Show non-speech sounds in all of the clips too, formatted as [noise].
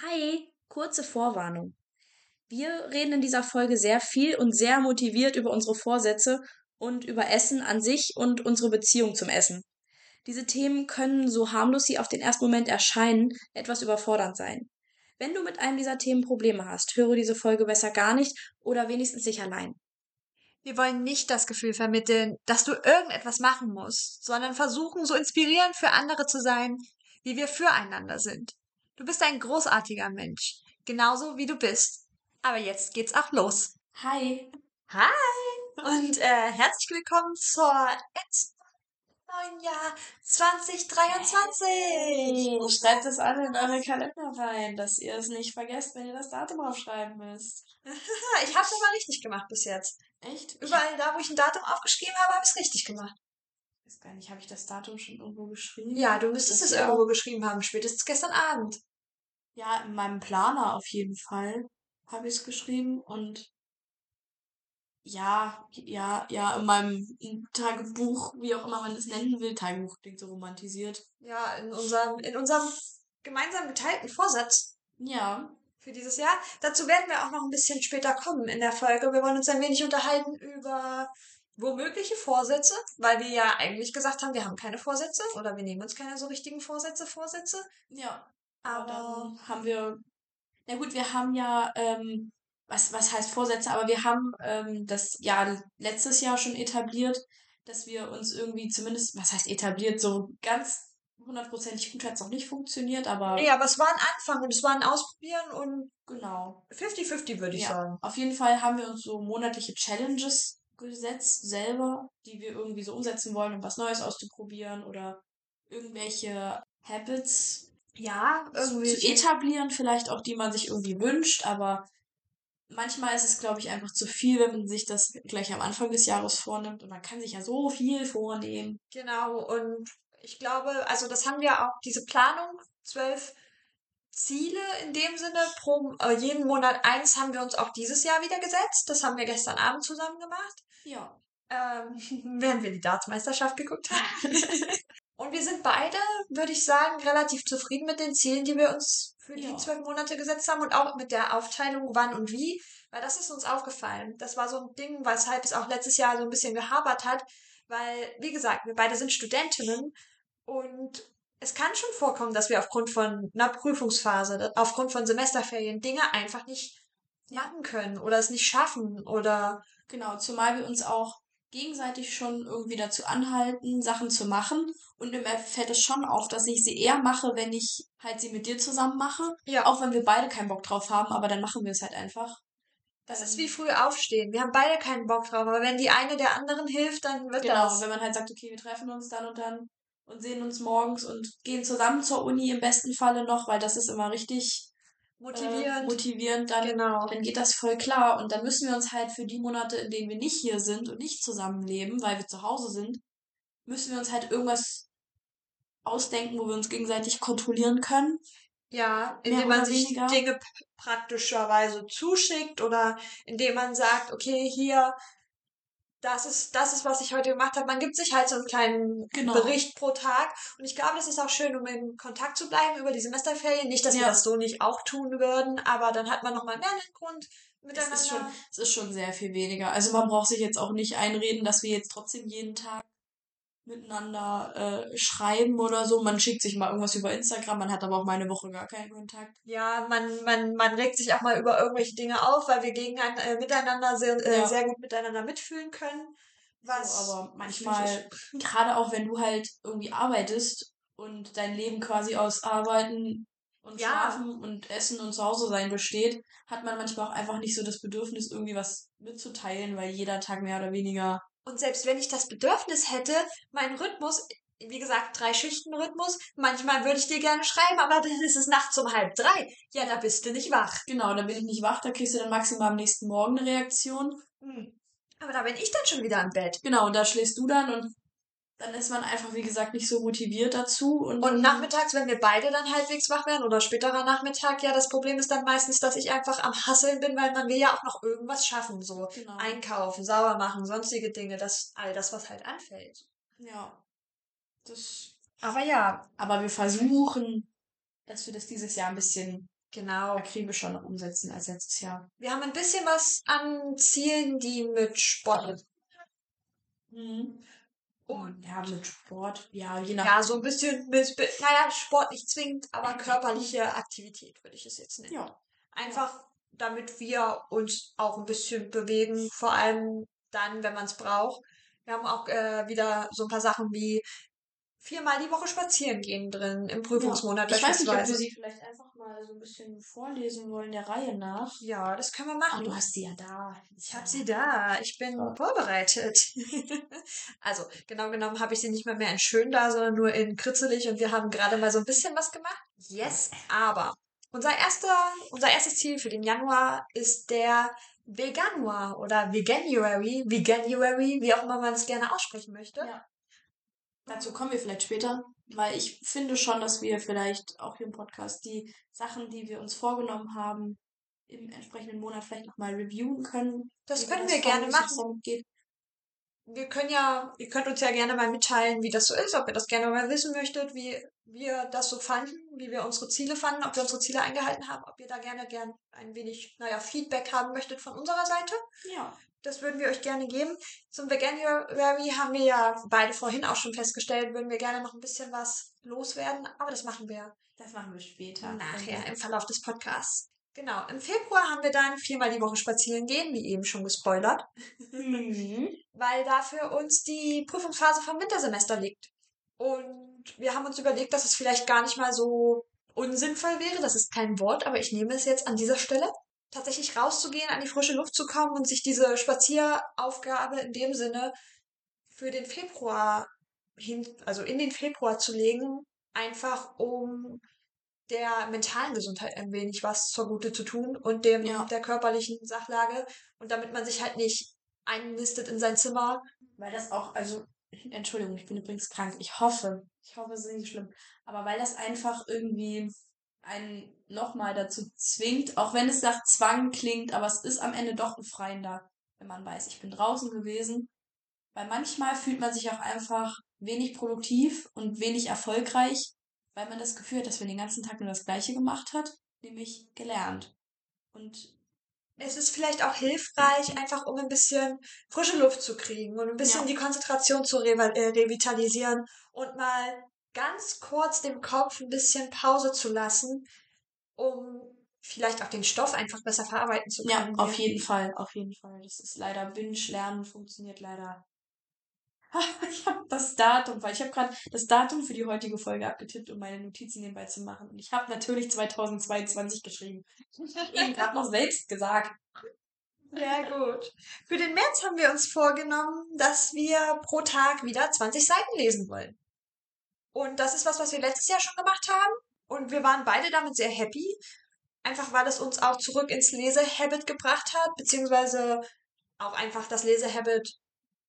Hi, kurze Vorwarnung. Wir reden in dieser Folge sehr viel und sehr motiviert über unsere Vorsätze und über Essen an sich und unsere Beziehung zum Essen. Diese Themen können, so harmlos sie auf den ersten Moment erscheinen, etwas überfordernd sein. Wenn du mit einem dieser Themen Probleme hast, höre diese Folge besser gar nicht oder wenigstens nicht allein. Wir wollen nicht das Gefühl vermitteln, dass du irgendetwas machen musst, sondern versuchen, so inspirierend für andere zu sein, wie wir füreinander sind. Du bist ein großartiger Mensch, genauso wie du bist. Aber jetzt geht's auch los. Hi. Hi und äh, herzlich willkommen zur letzten neuen Jahr 2023. Hey, schreibt es alle in eure Kalender rein, dass ihr es nicht vergesst, wenn ihr das Datum aufschreiben müsst. [laughs] ich habe es aber richtig gemacht bis jetzt. Echt? Überall da, wo ich ein Datum aufgeschrieben habe, habe ich es richtig gemacht. Ich weiß gar nicht, habe ich das Datum schon irgendwo geschrieben? Ja, du müsstest es irgendwo geschrieben haben, spätestens gestern Abend. Ja, in meinem Planer auf jeden Fall habe ich es geschrieben und ja, ja, ja, in meinem Tagebuch, wie auch immer man es nennen will, Tagebuch klingt so romantisiert. Ja, in unserem, in unserem gemeinsam geteilten Vorsatz Ja, für dieses Jahr. Dazu werden wir auch noch ein bisschen später kommen in der Folge. Wir wollen uns ein wenig unterhalten über womögliche Vorsätze, weil wir ja eigentlich gesagt haben, wir haben keine Vorsätze oder wir nehmen uns keine so richtigen Vorsätze, Vorsätze. ja. Aber haben wir, na gut, wir haben ja, ähm, was, was heißt Vorsätze, aber wir haben ähm, das ja letztes Jahr schon etabliert, dass wir uns irgendwie zumindest, was heißt etabliert, so ganz hundertprozentig gut hat es noch nicht funktioniert, aber nee, aber es war ein Anfang und es war ein Ausprobieren und genau. 50-50 würde ich Ja. sagen. Auf jeden Fall haben wir uns so monatliche Challenges gesetzt, selber, die wir irgendwie so umsetzen wollen, um was Neues auszuprobieren oder irgendwelche Habits Ja, irgendwie. zu etablieren, vielleicht auch, die man sich irgendwie wünscht, aber manchmal ist es, glaube ich, einfach zu viel, wenn man sich das gleich am Anfang des Jahres vornimmt und man kann sich ja so viel vornehmen. Genau, und ich glaube, also das haben wir auch, diese Planung, zwölf Ziele in dem Sinne, pro äh, jeden Monat eins haben wir uns auch dieses Jahr wieder gesetzt. Das haben wir gestern Abend zusammen gemacht, Ja. ähm, [laughs] während wir die Dartsmeisterschaft geguckt haben. [laughs] und wir sind beide, würde ich sagen, relativ zufrieden mit den Zielen, die wir uns für die Ja. zwölf Monate gesetzt haben und auch mit der Aufteilung, wann und wie, weil das ist uns aufgefallen. Das war so ein Ding, weshalb es auch letztes Jahr so ein bisschen gehabert hat, weil, wie gesagt, wir beide sind Studentinnen und es kann schon vorkommen, dass wir aufgrund von einer Prüfungsphase, aufgrund von Semesterferien Dinge einfach nicht machen können oder es nicht schaffen oder Genau, zumal wir uns auch gegenseitig schon irgendwie dazu anhalten, Sachen zu machen. Und mir fällt es schon auf, dass ich sie eher mache, wenn ich halt sie mit dir zusammen mache. ja, Auch wenn wir beide keinen Bock drauf haben, aber dann machen wir es halt einfach. das ist Ähm, wie früh aufstehen. Wir haben beide keinen Bock drauf, aber wenn die eine der anderen hilft, dann wird Genau, das. wenn man halt sagt, okay, wir treffen uns dann und dann und sehen uns morgens und gehen zusammen zur Uni im besten Falle noch, weil das ist immer richtig äh, Motivierend. motivierend, dann, genau. dann geht das voll klar. Und dann müssen wir uns halt für die Monate, in denen wir nicht hier sind und nicht zusammenleben, weil wir zu Hause sind, müssen wir uns halt irgendwas ausdenken, wo wir uns gegenseitig kontrollieren können. Ja, indem man sich weniger. Dinge praktischerweise zuschickt oder indem man sagt, okay, hier, das ist, das ist, was ich heute gemacht habe. Man gibt sich halt so einen kleinen Genau. Bericht pro Tag. Und ich glaube, das ist auch schön, um in Kontakt zu bleiben über die Semesterferien. Nicht, dass wir Ja. das so nicht auch tun würden, aber dann hat man nochmal mehr einen Grund Es miteinander. ist, schon, es ist schon sehr viel weniger. Also man braucht sich jetzt auch nicht einreden, dass wir jetzt trotzdem jeden Tag miteinander äh, schreiben oder so. Man schickt sich mal irgendwas über Instagram, man hat aber auch mal eine Woche gar keinen Kontakt. Ja, man, man, man regt sich auch mal über irgendwelche Dinge auf, weil wir gegen äh, miteinander sehr, äh, Ja. sehr gut miteinander mitfühlen können. Was so, aber manchmal, [laughs] gerade auch wenn du halt irgendwie arbeitest und dein Leben quasi aus Arbeiten und Ja. Schlafen und Essen und zu Hause sein besteht, hat man manchmal auch einfach nicht so das Bedürfnis, irgendwie was mitzuteilen, weil jeder Tag mehr oder weniger. Und selbst wenn ich das Bedürfnis hätte, mein Rhythmus, wie gesagt, drei Schichten Rhythmus, manchmal würde ich dir gerne schreiben, aber dann ist es nachts um halb drei. Ja, da bist du nicht wach. Genau, da bin ich nicht wach, da kriegst du dann maximal am nächsten Morgen eine Reaktion. Hm. Aber da bin ich dann schon wieder im Bett. Genau, und da schläfst du dann und dann ist man einfach, wie gesagt, nicht so motiviert dazu. Und, Und nachmittags, wenn wir beide dann halbwegs wach werden oder späterer Nachmittag, ja, das Problem ist dann meistens, dass ich einfach am Hasseln bin, weil man will ja auch noch irgendwas schaffen, so Genau. einkaufen, sauber machen, sonstige Dinge, das all das, was halt anfällt. Ja. Das. Aber ja, Aber wir versuchen, dass wir das dieses Jahr ein bisschen Genau. akribischer noch umsetzen als letztes Jahr. Wir haben ein bisschen was an Zielen, die mit Sport. Mhm. Und ja, mit Sport, ja, je nach. Ja, so ein bisschen, mit, naja, Sport nicht zwingend, aber körperliche Aktivität würde ich es jetzt nennen. Ja. Einfach, damit wir uns auch ein bisschen bewegen, vor allem dann, wenn man es braucht. Wir haben auch äh, wieder so ein paar Sachen wie viermal die Woche spazieren gehen drin im Prüfungsmonat Ich weiß nicht, ob wir sie vielleicht einfach mal so ein bisschen vorlesen wollen, der Reihe nach. Ja, das können wir Ah, machen. du hast sie ja da. Ich habe sie da. Ich bin Ja. vorbereitet. [laughs] also, genau genommen habe ich sie nicht mal mehr in schön da, sondern nur in kritzelig und wir haben gerade mal so ein bisschen was gemacht. Yes, aber unser erster, unser erstes Ziel für den Januar ist der Veganuar oder Veganuary, Veganuary, wie auch immer man es gerne aussprechen möchte. Ja. Dazu kommen wir vielleicht später, weil ich finde schon, dass wir vielleicht auch hier im Podcast die Sachen, die wir uns vorgenommen haben, im entsprechenden Monat vielleicht nochmal reviewen können. Das können wir gerne machen. Geht. wir können ja, ihr könnt uns ja gerne mal mitteilen, wie das so ist, ob ihr das gerne mal wissen möchtet, wie wir das so fanden, wie wir unsere Ziele fanden, ob wir unsere Ziele eingehalten haben, ob ihr da gerne gern ein wenig, naja, Feedback haben möchtet von unserer Seite. Ja. Das würden wir euch gerne geben. Zum Veganuary haben wir ja beide vorhin auch schon festgestellt, würden wir gerne noch ein bisschen was loswerden, aber das machen wir Das machen wir später. nachher im Verlauf des Podcasts. Genau, im Februar haben wir dann viermal die Woche spazieren gehen, wie eben schon gespoilert Mhm. [laughs] weil da für uns die Prüfungsphase vom Wintersemester liegt. Und wir haben uns überlegt, dass es vielleicht gar nicht mal so unsinnvoll wäre, das ist kein Wort, aber ich nehme es jetzt an dieser Stelle, tatsächlich rauszugehen, an die frische Luft zu kommen und sich diese Spazieraufgabe in dem Sinne für den Februar hin, also in den Februar zu legen, einfach um der mentalen Gesundheit ein wenig was zugute zu tun und dem Ja. der körperlichen Sachlage und damit man sich halt nicht einnistet in sein Zimmer. Weil das auch, also, Entschuldigung, ich bin übrigens krank. Ich hoffe, ich hoffe, es ist nicht schlimm. Aber weil das einfach irgendwie einen nochmal dazu zwingt, auch wenn es nach Zwang klingt, aber es ist am Ende doch befreiender, wenn man weiß, ich bin draußen gewesen. Weil manchmal fühlt man sich auch einfach wenig produktiv und wenig erfolgreich, weil man das Gefühl hat, dass man den ganzen Tag nur das Gleiche gemacht hat, nämlich gelernt. Und Es ist vielleicht auch hilfreich, einfach um ein bisschen frische Luft zu kriegen und ein bisschen Ja. die Konzentration zu äh, revitalisieren und mal ganz kurz dem Kopf ein bisschen Pause zu lassen, um vielleicht auch den Stoff einfach besser verarbeiten zu Ja, können. auf jeden Fall, auf jeden Fall. Das ist leider Binge-Lernen funktioniert leider. [laughs] Ich habe das Datum, weil ich habe gerade das Datum für die heutige Folge abgetippt, um meine Notizen nebenbei zu machen. Und ich habe natürlich 2022 geschrieben. Eben gerade noch selbst gesagt. Sehr gut. Für den März haben wir uns vorgenommen, dass wir pro Tag wieder 20 Seiten lesen wollen. Und das ist was, was wir letztes Jahr schon gemacht haben. Und wir waren beide damit sehr happy. Einfach weil es uns auch zurück ins Lesehabit gebracht hat, beziehungsweise auch einfach das Lesehabit,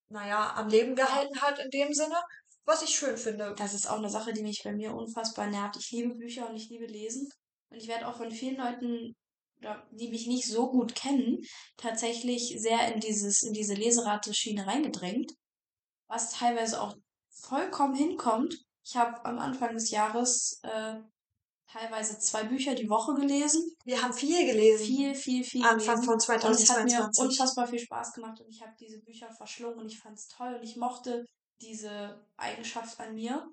naja, am Leben gehalten hat in dem Sinne. Was ich schön finde. Das ist auch eine Sache, die mich bei mir unfassbar nervt. Ich liebe Bücher und ich liebe Lesen. Und ich werde auch von vielen Leuten, die mich nicht so gut kennen, tatsächlich sehr in dieses, in diese Leserate-Schiene reingedrängt. Was teilweise auch vollkommen hinkommt. Ich habe am Anfang des Jahres äh, teilweise zwei Bücher die Woche gelesen. Wir haben viel gelesen. Viel, viel, viel Anfang gelesen. von Und es hat mir 2022. unfassbar viel Spaß gemacht und ich habe diese Bücher verschlungen und ich fand es toll und ich mochte diese Eigenschaft an mir.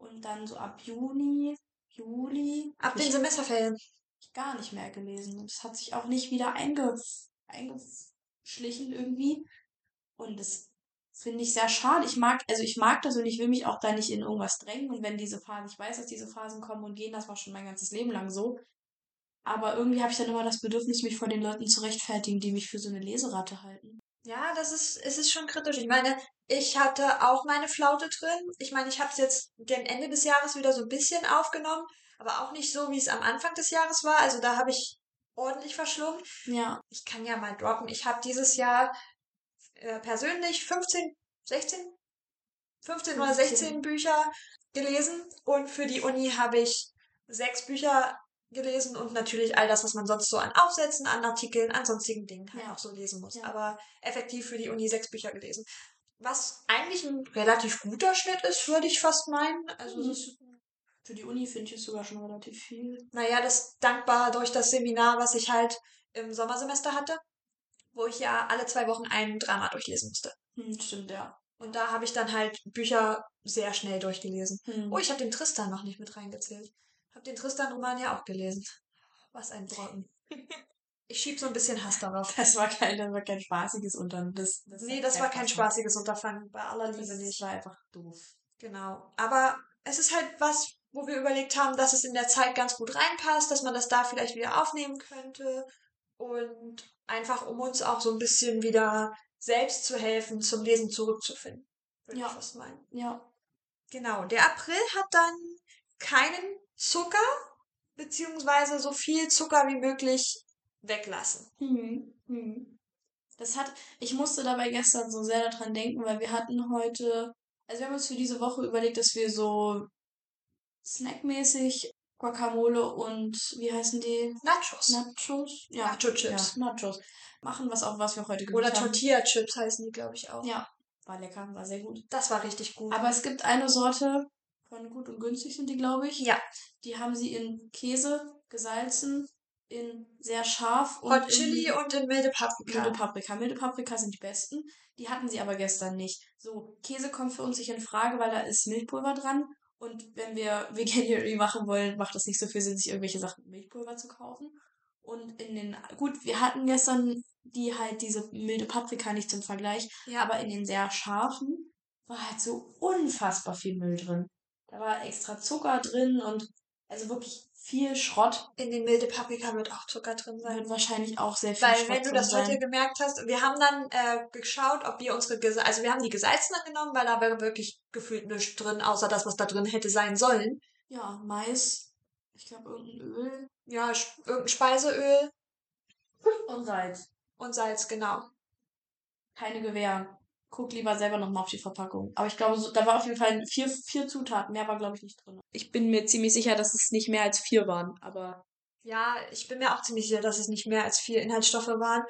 Und dann so ab Juni, Juli, Ab den Semesterferien. gar nicht mehr gelesen. Und es hat sich auch nicht wieder einge eingeschlichen irgendwie. Und das finde ich sehr schade. Ich mag, also ich mag das und ich will mich auch da nicht in irgendwas drängen. Und wenn diese Phasen, ich weiß, dass diese Phasen kommen und gehen, das war schon mein ganzes Leben lang so. Aber irgendwie habe ich dann immer das Bedürfnis, mich vor den Leuten zu rechtfertigen, die mich für so eine Leseratte halten. Ja, das ist, es ist schon kritisch. Ich meine, ich hatte auch meine Flaute drin. Ich meine, ich habe es jetzt gegen Ende des Jahres wieder so ein bisschen aufgenommen, aber auch nicht so, wie es am Anfang des Jahres war. Also da habe ich ordentlich verschlungen. Ja, Ich kann ja mal droppen. Ich habe dieses Jahr äh, persönlich 15, 16, 15 oder 15. 16 Bücher gelesen und für die Uni habe ich sechs Bücher gelesen und natürlich all das, was man sonst so an Aufsätzen, an Artikeln, an sonstigen Dingen halt Ja. auch so lesen muss. Ja. Aber effektiv für die Uni sechs Bücher gelesen. Was eigentlich ein relativ guter Schnitt ist, würde ich fast meinen. Also Mhm. Für die Uni finde ich es sogar schon relativ viel. Naja, das dankbar durch das Seminar, was ich halt im Sommersemester hatte, wo ich ja alle zwei Wochen ein Drama durchlesen musste. Hm, stimmt, ja. Und da habe ich dann halt Bücher sehr schnell durchgelesen. Hm. Oh, ich habe den Tristan noch nicht mit reingezählt. Habe den Tristan-Roman ja auch gelesen. Was ein Brocken. [laughs] Ich schieb so ein bisschen Hass darauf. Das war kein, das war kein spaßiges Unternehmen. Das, das Nee, das war kein spaßiges Unterfangen, bei aller Liebe Das nicht. war einfach doof. Genau. Aber es ist halt was, wo wir überlegt haben, dass es in der Zeit ganz gut reinpasst, dass man das da vielleicht wieder aufnehmen könnte. Und einfach, um uns auch so ein bisschen wieder selbst zu helfen, zum Lesen zurückzufinden. Würde Ja. ich fast meinen. Ja. Genau. Der April hat dann keinen Zucker, beziehungsweise so viel Zucker wie möglich weglassen. Mhm. Mhm. Das hat, ich musste dabei gestern so sehr daran denken, weil wir hatten heute, also wir haben uns für diese Woche überlegt, dass wir so snackmäßig Guacamole und wie heißen die? Nachos. Nachos? Ja. Nacho-Chips. Ja, Nachos. Machen was auch, was wir heute gemacht Oder haben. Tortilla-Chips heißen die, glaube ich, auch. Ja, war lecker, war sehr gut. Das war richtig gut. Aber es gibt eine Sorte, von gut und günstig sind die, glaube ich. ja, Die haben sie in Käse gesalzen, in sehr scharf und Hot in Chili und in milde Paprika. milde Paprika. Milde Paprika sind die besten. Die hatten sie aber gestern nicht. So, Käse kommt für uns nicht in Frage, weil da ist Milchpulver dran. Und wenn wir [laughs] Veganuary machen wollen, macht es nicht so viel Sinn, sich irgendwelche Sachen mit Milchpulver zu kaufen. Und in den, gut, wir hatten gestern die halt diese milde Paprika nicht zum Vergleich, Ja, aber in den sehr scharfen war halt so unfassbar viel Müll drin. Da war extra Zucker drin und also wirklich viel Schrott. in den milde Paprika wird auch Zucker drin sein. Wird wahrscheinlich auch sehr viel Weil, Schrott wenn du das sein. heute gemerkt hast, wir haben dann äh, geschaut, ob wir unsere, Gese also wir haben die gesalzenen genommen, weil da wäre wirklich gefühlt nichts drin, außer das, was da drin hätte sein sollen. Ja, Mais, ich glaube irgendein Öl Ja, irgendein Speiseöl und Salz. und Salz, genau. Keine Gewehr. Guck lieber selber nochmal auf die Verpackung. Aber ich glaube, so, da war auf jeden Fall vier, vier Zutaten. Mehr war, glaube ich, nicht drin. Ich bin mir ziemlich sicher, dass es nicht mehr als vier waren. Aber Ja, ich bin mir auch ziemlich sicher, dass es nicht mehr als vier Inhaltsstoffe waren.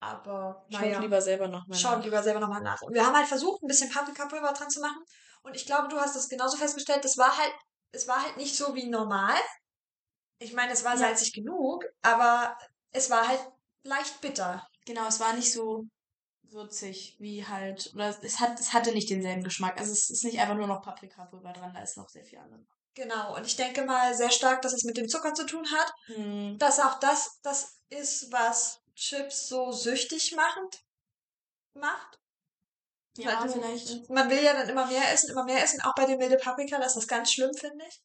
Aber schaut naja, lieber selber nochmal schaut lieber selber nochmal nach. Und wir haben halt versucht, ein bisschen Paprikapulver dran zu machen. Und ich glaube, du hast das genauso festgestellt. Das war halt, es war halt nicht so wie normal. Ich meine, es war Ja. salzig genug, aber es war halt leicht bitter. Genau, es war nicht so würzig wie halt, oder es hat, es hatte nicht denselben Geschmack. Also es ist nicht einfach nur noch Paprikapulver dran, da ist noch sehr viel anderes. Genau. Und ich denke mal sehr stark, dass es mit dem Zucker zu tun hat. Hm. Dass auch das das ist, was Chips so süchtig machend macht. Ja, du- vielleicht. Man will ja dann immer mehr essen, immer mehr essen. Auch bei den milde Paprika, das ist ganz schlimm, finde ich.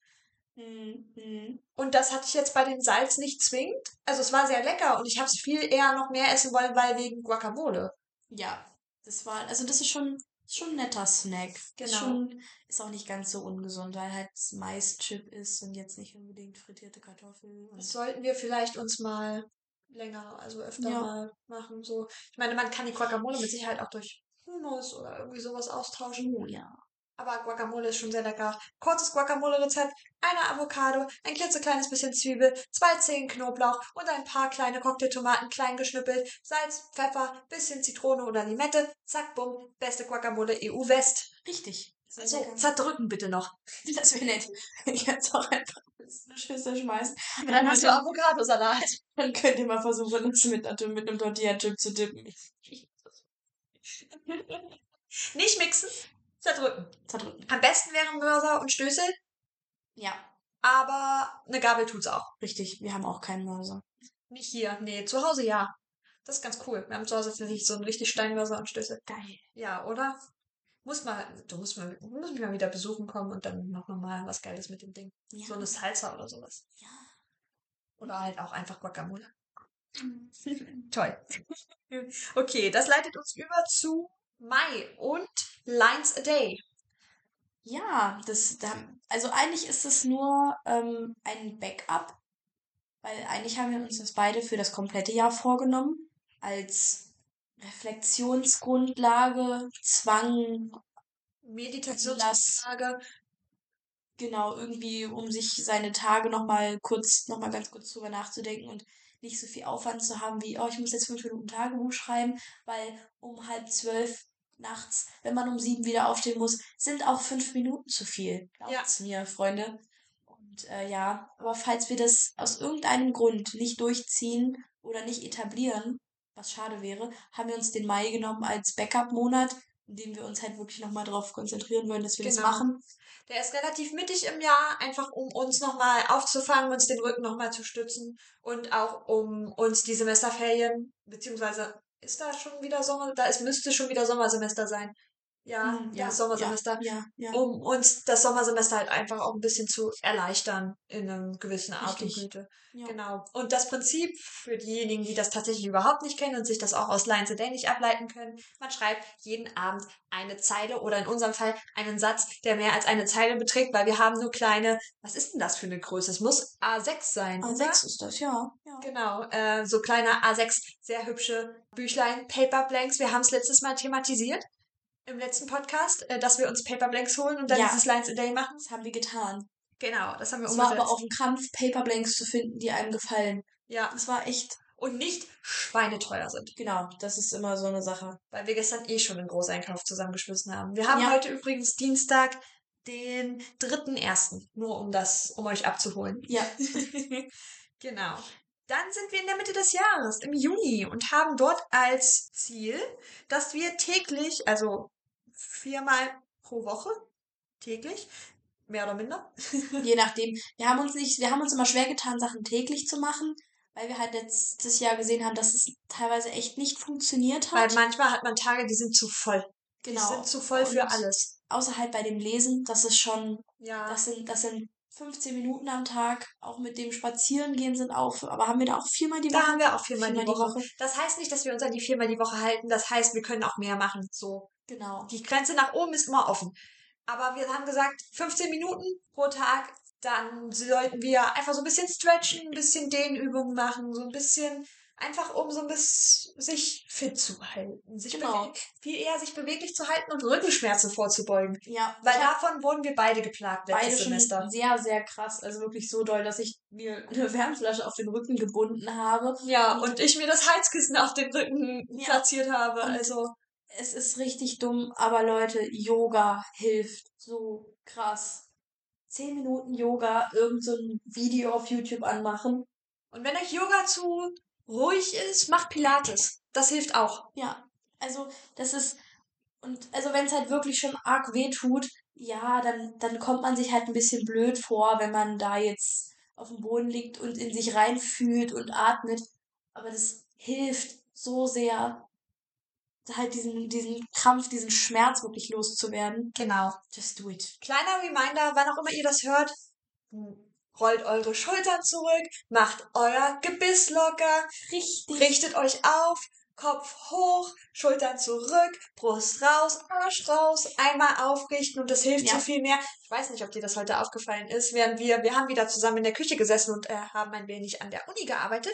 Hm, hm. Und das hatte ich jetzt bei dem Salz nicht zwingend. Also es war sehr lecker und ich habe es viel eher noch mehr essen wollen, weil wegen Guacamole. Ja, das war, also das ist schon, schon ein netter Snack. Ist Genau. schon, ist auch nicht ganz so ungesund, weil halt Maischip ist und jetzt nicht unbedingt frittierte Kartoffeln. Das sollten wir vielleicht uns mal länger, also öfter Ja. mal machen. So, ich meine, man kann die Guacamole mit Sicherheit auch durch Hummus oder irgendwie sowas austauschen. oh ja. Aber Guacamole ist schon sehr lecker. Kurzes Guacamole-Rezept. Eine Avocado, ein klitzekleines bisschen Zwiebel, zwei Zehen Knoblauch und ein paar kleine Cocktailtomaten klein geschnippelt. Salz, Pfeffer, bisschen Zitrone oder Limette. Zack, bumm. Beste Guacamole EU-West. Richtig. Sehr So, lecker. zerdrücken bitte noch. [laughs] Das wäre nett. Ich kann es auch einfach in eine Schüssel schmeißen. Und dann hast du Avocadosalat. Dann könnt ihr mal versuchen, das mit, mit einem Tortilla-Chip zu dippen. Nicht mixen, zerdrücken. Zerdrücken. Am besten wären Mörser und Stößel, Ja, aber eine Gabel tut's auch. richtig. Wir haben auch keinen Mörser. Nicht hier. Nee, zu Hause ja. Das ist ganz cool. Wir haben zu Hause tatsächlich so einen richtig Steinmörser und Stößel. Geil. Ja, oder? Muss mal, du musst mal, musst mich mal wieder besuchen kommen und dann machen wir mal was Geiles mit dem Ding. Ja. So eine Salsa oder sowas. Ja. Oder halt auch einfach Guacamole. [laughs] Toll. [laughs] Okay, das leitet uns über zu Mai und Lines a Day. Ja, das, da, also eigentlich ist es nur ähm, ein Backup, weil eigentlich haben wir uns das beide für das komplette Jahr vorgenommen, als Reflexionsgrundlage, Zwang, Meditationstage. genau, irgendwie, um sich seine Tage nochmal kurz, nochmal ganz kurz drüber nachzudenken und nicht so viel Aufwand zu haben wie, oh, ich muss jetzt fünf Minuten Tagebuch schreiben, weil um halb zwölf nachts, wenn man um sieben wieder aufstehen muss, sind auch fünf Minuten zu viel. Glaubt's mir, Freunde. Und äh, ja, aber falls wir das aus irgendeinem Grund nicht durchziehen oder nicht etablieren, was schade wäre, haben wir uns den Mai genommen als Backup-Monat, in dem wir uns halt wirklich nochmal darauf konzentrieren wollen, dass wir das Genau. machen. Der ist relativ mittig im Jahr, einfach um uns nochmal aufzufangen, uns den Rücken nochmal zu stützen und auch um uns die Semesterferien, beziehungsweise ist da schon wieder Sommer, da ist, müsste schon wieder Sommersemester sein. Ja, Hm, ja, Sommersemester. Ja, ja. Um uns das Sommersemester halt einfach auch ein bisschen zu erleichtern in einem gewissen Art und. Güte. ja. Genau. Und das Prinzip für diejenigen, die das tatsächlich überhaupt nicht kennen und sich das auch aus Lines a Day nicht ableiten können, man schreibt jeden Abend eine Zeile oder in unserem Fall einen Satz, der mehr als eine Zeile beträgt, weil wir haben nur kleine, was ist denn das für eine Größe? Es muss A6 sein, oder? A6 ist das, ja. ja. Genau, äh, so kleine A6, sehr hübsche Büchlein, Paper Blanks. Wir haben es letztes Mal thematisiert im letzten Podcast, äh, dass wir uns Paper Blanks holen und dann Ja. dieses Lines a Day machen. Das haben wir getan. Genau, das haben wir Es war umgesetzt. aber auch ein Kampf, Paperblanks zu finden, die einem gefallen. ja, Das war echt, und nicht schweineteuer sind. genau, das ist immer so eine Sache. weil wir gestern eh schon einen Großeinkauf zusammengeschmissen haben. Wir haben Ja. heute übrigens Dienstag, den 3.1., nur um das, um euch abzuholen. Ja. [laughs] genau. Dann sind wir in der Mitte des Jahres, im Juni, und haben dort als Ziel, dass wir täglich, also viermal pro Woche, täglich, mehr oder minder, Je [laughs] nachdem. Wir haben uns nicht, wir haben uns immer schwer getan, Sachen täglich zu machen, weil wir halt letztes Jahr gesehen haben, dass es teilweise echt nicht funktioniert weil hat. manchmal hat man Tage, die sind zu voll. Die Genau. sind zu voll für Und alles. Außer halt bei dem Lesen, das ist schon, Ja. das sind, das sind 15 Minuten am Tag, auch mit dem Spazierengehen sind auch, aber haben wir da auch viermal die Da Woche? haben wir auch viermal, Viermal die, die Woche. Woche. Das heißt nicht, dass wir uns an die viermal die Woche halten. Das heißt, wir können auch mehr machen. So. Genau. Die Grenze nach oben ist immer offen. Aber wir haben gesagt, 15 Minuten pro Tag. Dann sollten wir einfach so ein bisschen stretchen, ein bisschen Dehnübungen machen, so ein bisschen einfach um so ein bisschen sich fit zu halten. Sich Genau. viel eher sich beweglich zu halten und Rückenschmerzen vorzubeugen. Ja, Weil davon wurden wir beide geplagt beide letztes schon Semester. sehr, sehr krass. Also wirklich so doll, dass ich mir eine Wärmflasche auf den Rücken gebunden habe. Ja, und ich mir das Heizkissen auf den Rücken Ja. platziert habe. Und Also Es ist richtig dumm, aber Leute, Yoga hilft so krass. Zehn Minuten Yoga, irgend so ein Video auf YouTube anmachen. Und wenn euch Yoga zu ruhig ist, macht Pilates. Das hilft auch. Ja, also das ist und also wenn es halt wirklich schon arg weh tut, ja, dann dann kommt man sich halt ein bisschen blöd vor, wenn man da jetzt auf dem Boden liegt und in sich reinfühlt und atmet, aber das hilft so sehr halt diesen diesen Krampf, diesen Schmerz wirklich loszuwerden. Genau. Just do it. Kleiner Reminder, wann auch immer ihr das hört, rollt eure Schultern zurück, macht euer Gebiss locker, Richtig. richtet euch auf, Kopf hoch, Schultern zurück, Brust raus, Arsch raus, einmal aufrichten und das hilft Ja. so viel mehr. Ich weiß nicht, ob dir das heute aufgefallen ist, während wir, wir haben wieder zusammen in der Küche gesessen und äh, haben ein wenig an der Uni gearbeitet.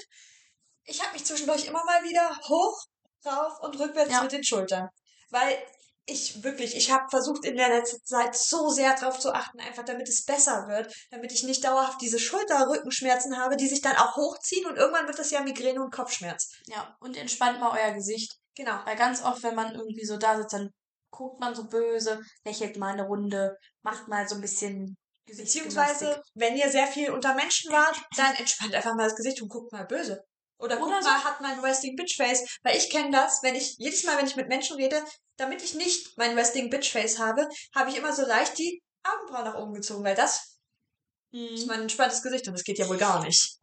Ich habe mich zwischendurch immer mal wieder hoch, rauf und rückwärts Ja. mit den Schultern. Weil ich wirklich, ich habe versucht in der letzten Zeit so sehr drauf zu achten, einfach damit es besser wird, damit ich nicht dauerhaft diese Schulter-Rückenschmerzen habe, die sich dann auch hochziehen und irgendwann wird das ja Migräne und Kopfschmerz. Ja, und entspannt mal euer Gesicht. Genau. Weil ganz oft, wenn man irgendwie so da sitzt, dann guckt man so böse, lächelt mal eine Runde, macht mal so ein bisschen. Beziehungsweise, wenn ihr sehr viel unter Menschen wart, dann entspannt einfach mal das Gesicht und guckt mal böse. Oder Oder so. mal, hat mein Resting Bitch Face. Weil ich kenne das, wenn ich, jedes Mal, wenn ich mit Menschen rede, damit ich nicht mein Resting Bitch Face habe, habe ich immer so leicht die Augenbrauen nach oben gezogen, weil das ist Mhm. mein entspanntes Gesicht und das geht ja wohl gar nicht.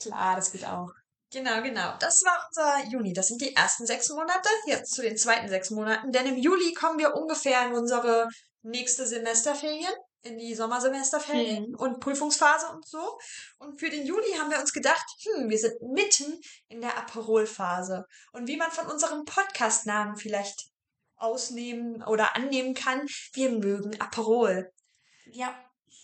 Klar, das geht auch. Genau, genau. Das war unser Juni. Das sind die ersten sechs Monate. Jetzt zu den zweiten sechs Monaten. Denn im Juli kommen wir ungefähr in unsere nächste Semesterferien, in die Sommersemesterferien Mhm. und Prüfungsphase und so. Und für den Juli haben wir uns gedacht, hm, wir sind mitten in der Aperolphase. Und wie man von unserem Podcast-Namen vielleicht ausnehmen oder annehmen kann, wir mögen Aperol. Ja,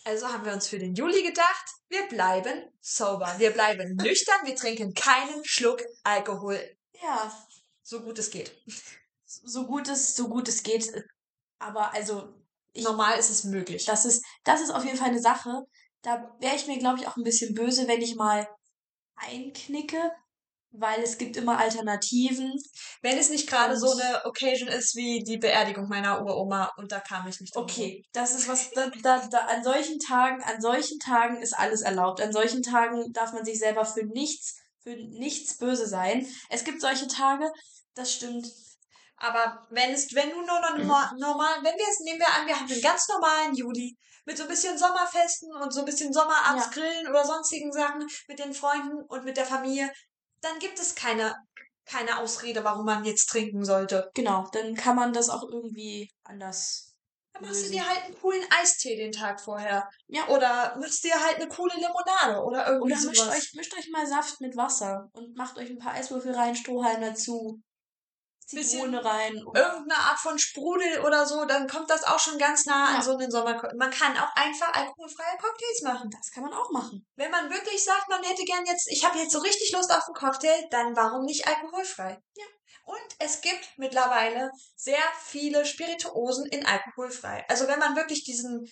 Also haben wir uns für den Juli gedacht, wir bleiben sober. Wir bleiben [laughs] nüchtern, wir trinken keinen Schluck Alkohol, ja, so gut es geht. so gut es, so gut es geht. Aber also, ich, Normal ist es möglich. das ist, das ist auf jeden Fall eine Sache. Da wäre ich mir, glaube ich, auch ein bisschen böse, wenn ich mal einknicke. weil es gibt immer Alternativen. Wenn es nicht gerade so eine Occasion ist wie die Beerdigung meiner Uroma und da kam ich nicht drum Okay, das ist was, da, da, da, an solchen Tagen, an solchen Tagen ist alles erlaubt. An solchen Tagen darf man sich selber für nichts, für nichts böse sein. Es gibt solche Tage, das stimmt. Aber wenn es, wenn du nur noch [clears throat] normal, wenn wir es, nehmen wir an, wir haben einen ganz normalen Juli mit so ein bisschen Sommerfesten und so ein bisschen Sommerabendsgrillen oder sonstigen Sachen mit den Freunden und mit der Familie, dann gibt es keine, keine Ausrede, warum man jetzt trinken sollte. Genau, dann kann man das auch irgendwie anders. Dann machst du lösen. dir halt einen coolen Eistee den Tag vorher. Ja. Oder machst dir halt eine coole Limonade oder irgendwie Oder mischt euch, mischt euch mal Saft mit Wasser und macht euch ein paar Eiswürfel rein, Strohhalm dazu, Zitrone rein. irgendeine Art von Sprudel oder so, dann kommt das auch schon ganz nah Ja. an so einen Sommer. Man kann auch einfach alkoholfreie Cocktails machen. Das kann man auch machen. Wenn man wirklich sagt, man hätte gern jetzt, ich habe jetzt so richtig Lust auf einen Cocktail, dann warum nicht alkoholfrei? Ja. Und es gibt mittlerweile sehr viele Spirituosen in alkoholfrei. Also wenn man wirklich diesen,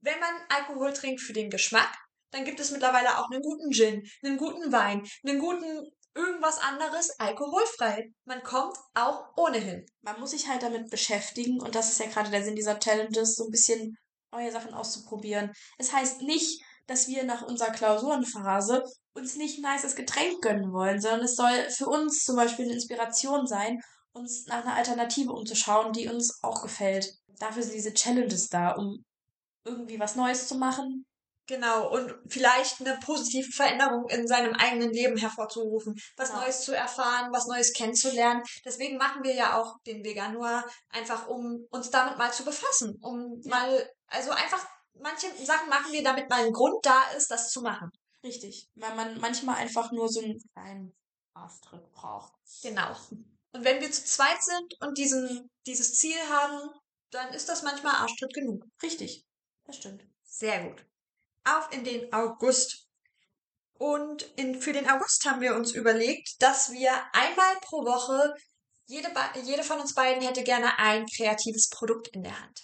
wenn man Alkohol trinkt für den Geschmack, dann gibt es mittlerweile auch einen guten Gin, einen guten Wein, einen guten irgendwas anderes alkoholfrei. Man kommt auch ohnehin. Man muss sich halt damit beschäftigen und das ist ja gerade der Sinn dieser Challenges, so ein bisschen neue Sachen auszuprobieren. Es heißt nicht, dass wir nach unserer Klausurenphase uns nicht ein nices Getränk gönnen wollen, sondern es soll für uns zum Beispiel eine Inspiration sein, uns nach einer Alternative umzuschauen, die uns auch gefällt. Dafür sind diese Challenges da, um irgendwie was Neues zu machen. Genau, und vielleicht eine positive Veränderung in seinem eigenen Leben hervorzurufen, was Ja. Neues zu erfahren, was Neues kennenzulernen. Deswegen machen wir ja auch den Veganuar, einfach um uns damit mal zu befassen, um Ja. mal, also einfach, manche Sachen machen wir, damit mal ein Grund da ist, das zu machen. Richtig. Weil man manchmal einfach nur so einen kleinen Auftritt braucht. Genau. Und wenn wir zu zweit sind und diesen, dieses Ziel haben, dann ist das manchmal Arschtritt genug. Richtig. Das stimmt. Sehr gut. Auf in den August. Und in, für den August haben wir uns überlegt, dass wir einmal pro Woche, jede, jede von uns beiden hätte gerne ein kreatives Produkt in der Hand.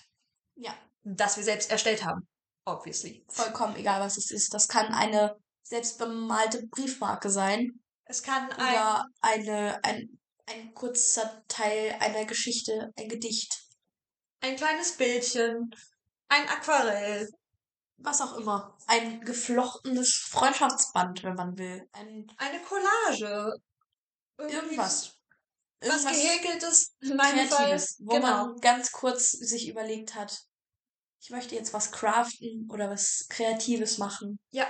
Ja. Das wir selbst erstellt haben. Obviously. vollkommen egal, was es ist. Das kann eine selbstbemalte Briefmarke sein Es kann ein, oder eine, ein, ein kurzer Teil einer Geschichte, ein Gedicht, ein kleines Bildchen, ein Aquarell, was auch immer. Ein geflochtenes Freundschaftsband, wenn man will. Ein eine Collage. Irgendwie irgendwas. Was gehäkeltes, in meinem Fall. Kreatives, wo Genau. man ganz kurz sich überlegt hat, ich möchte jetzt was craften oder was Kreatives machen. Ja.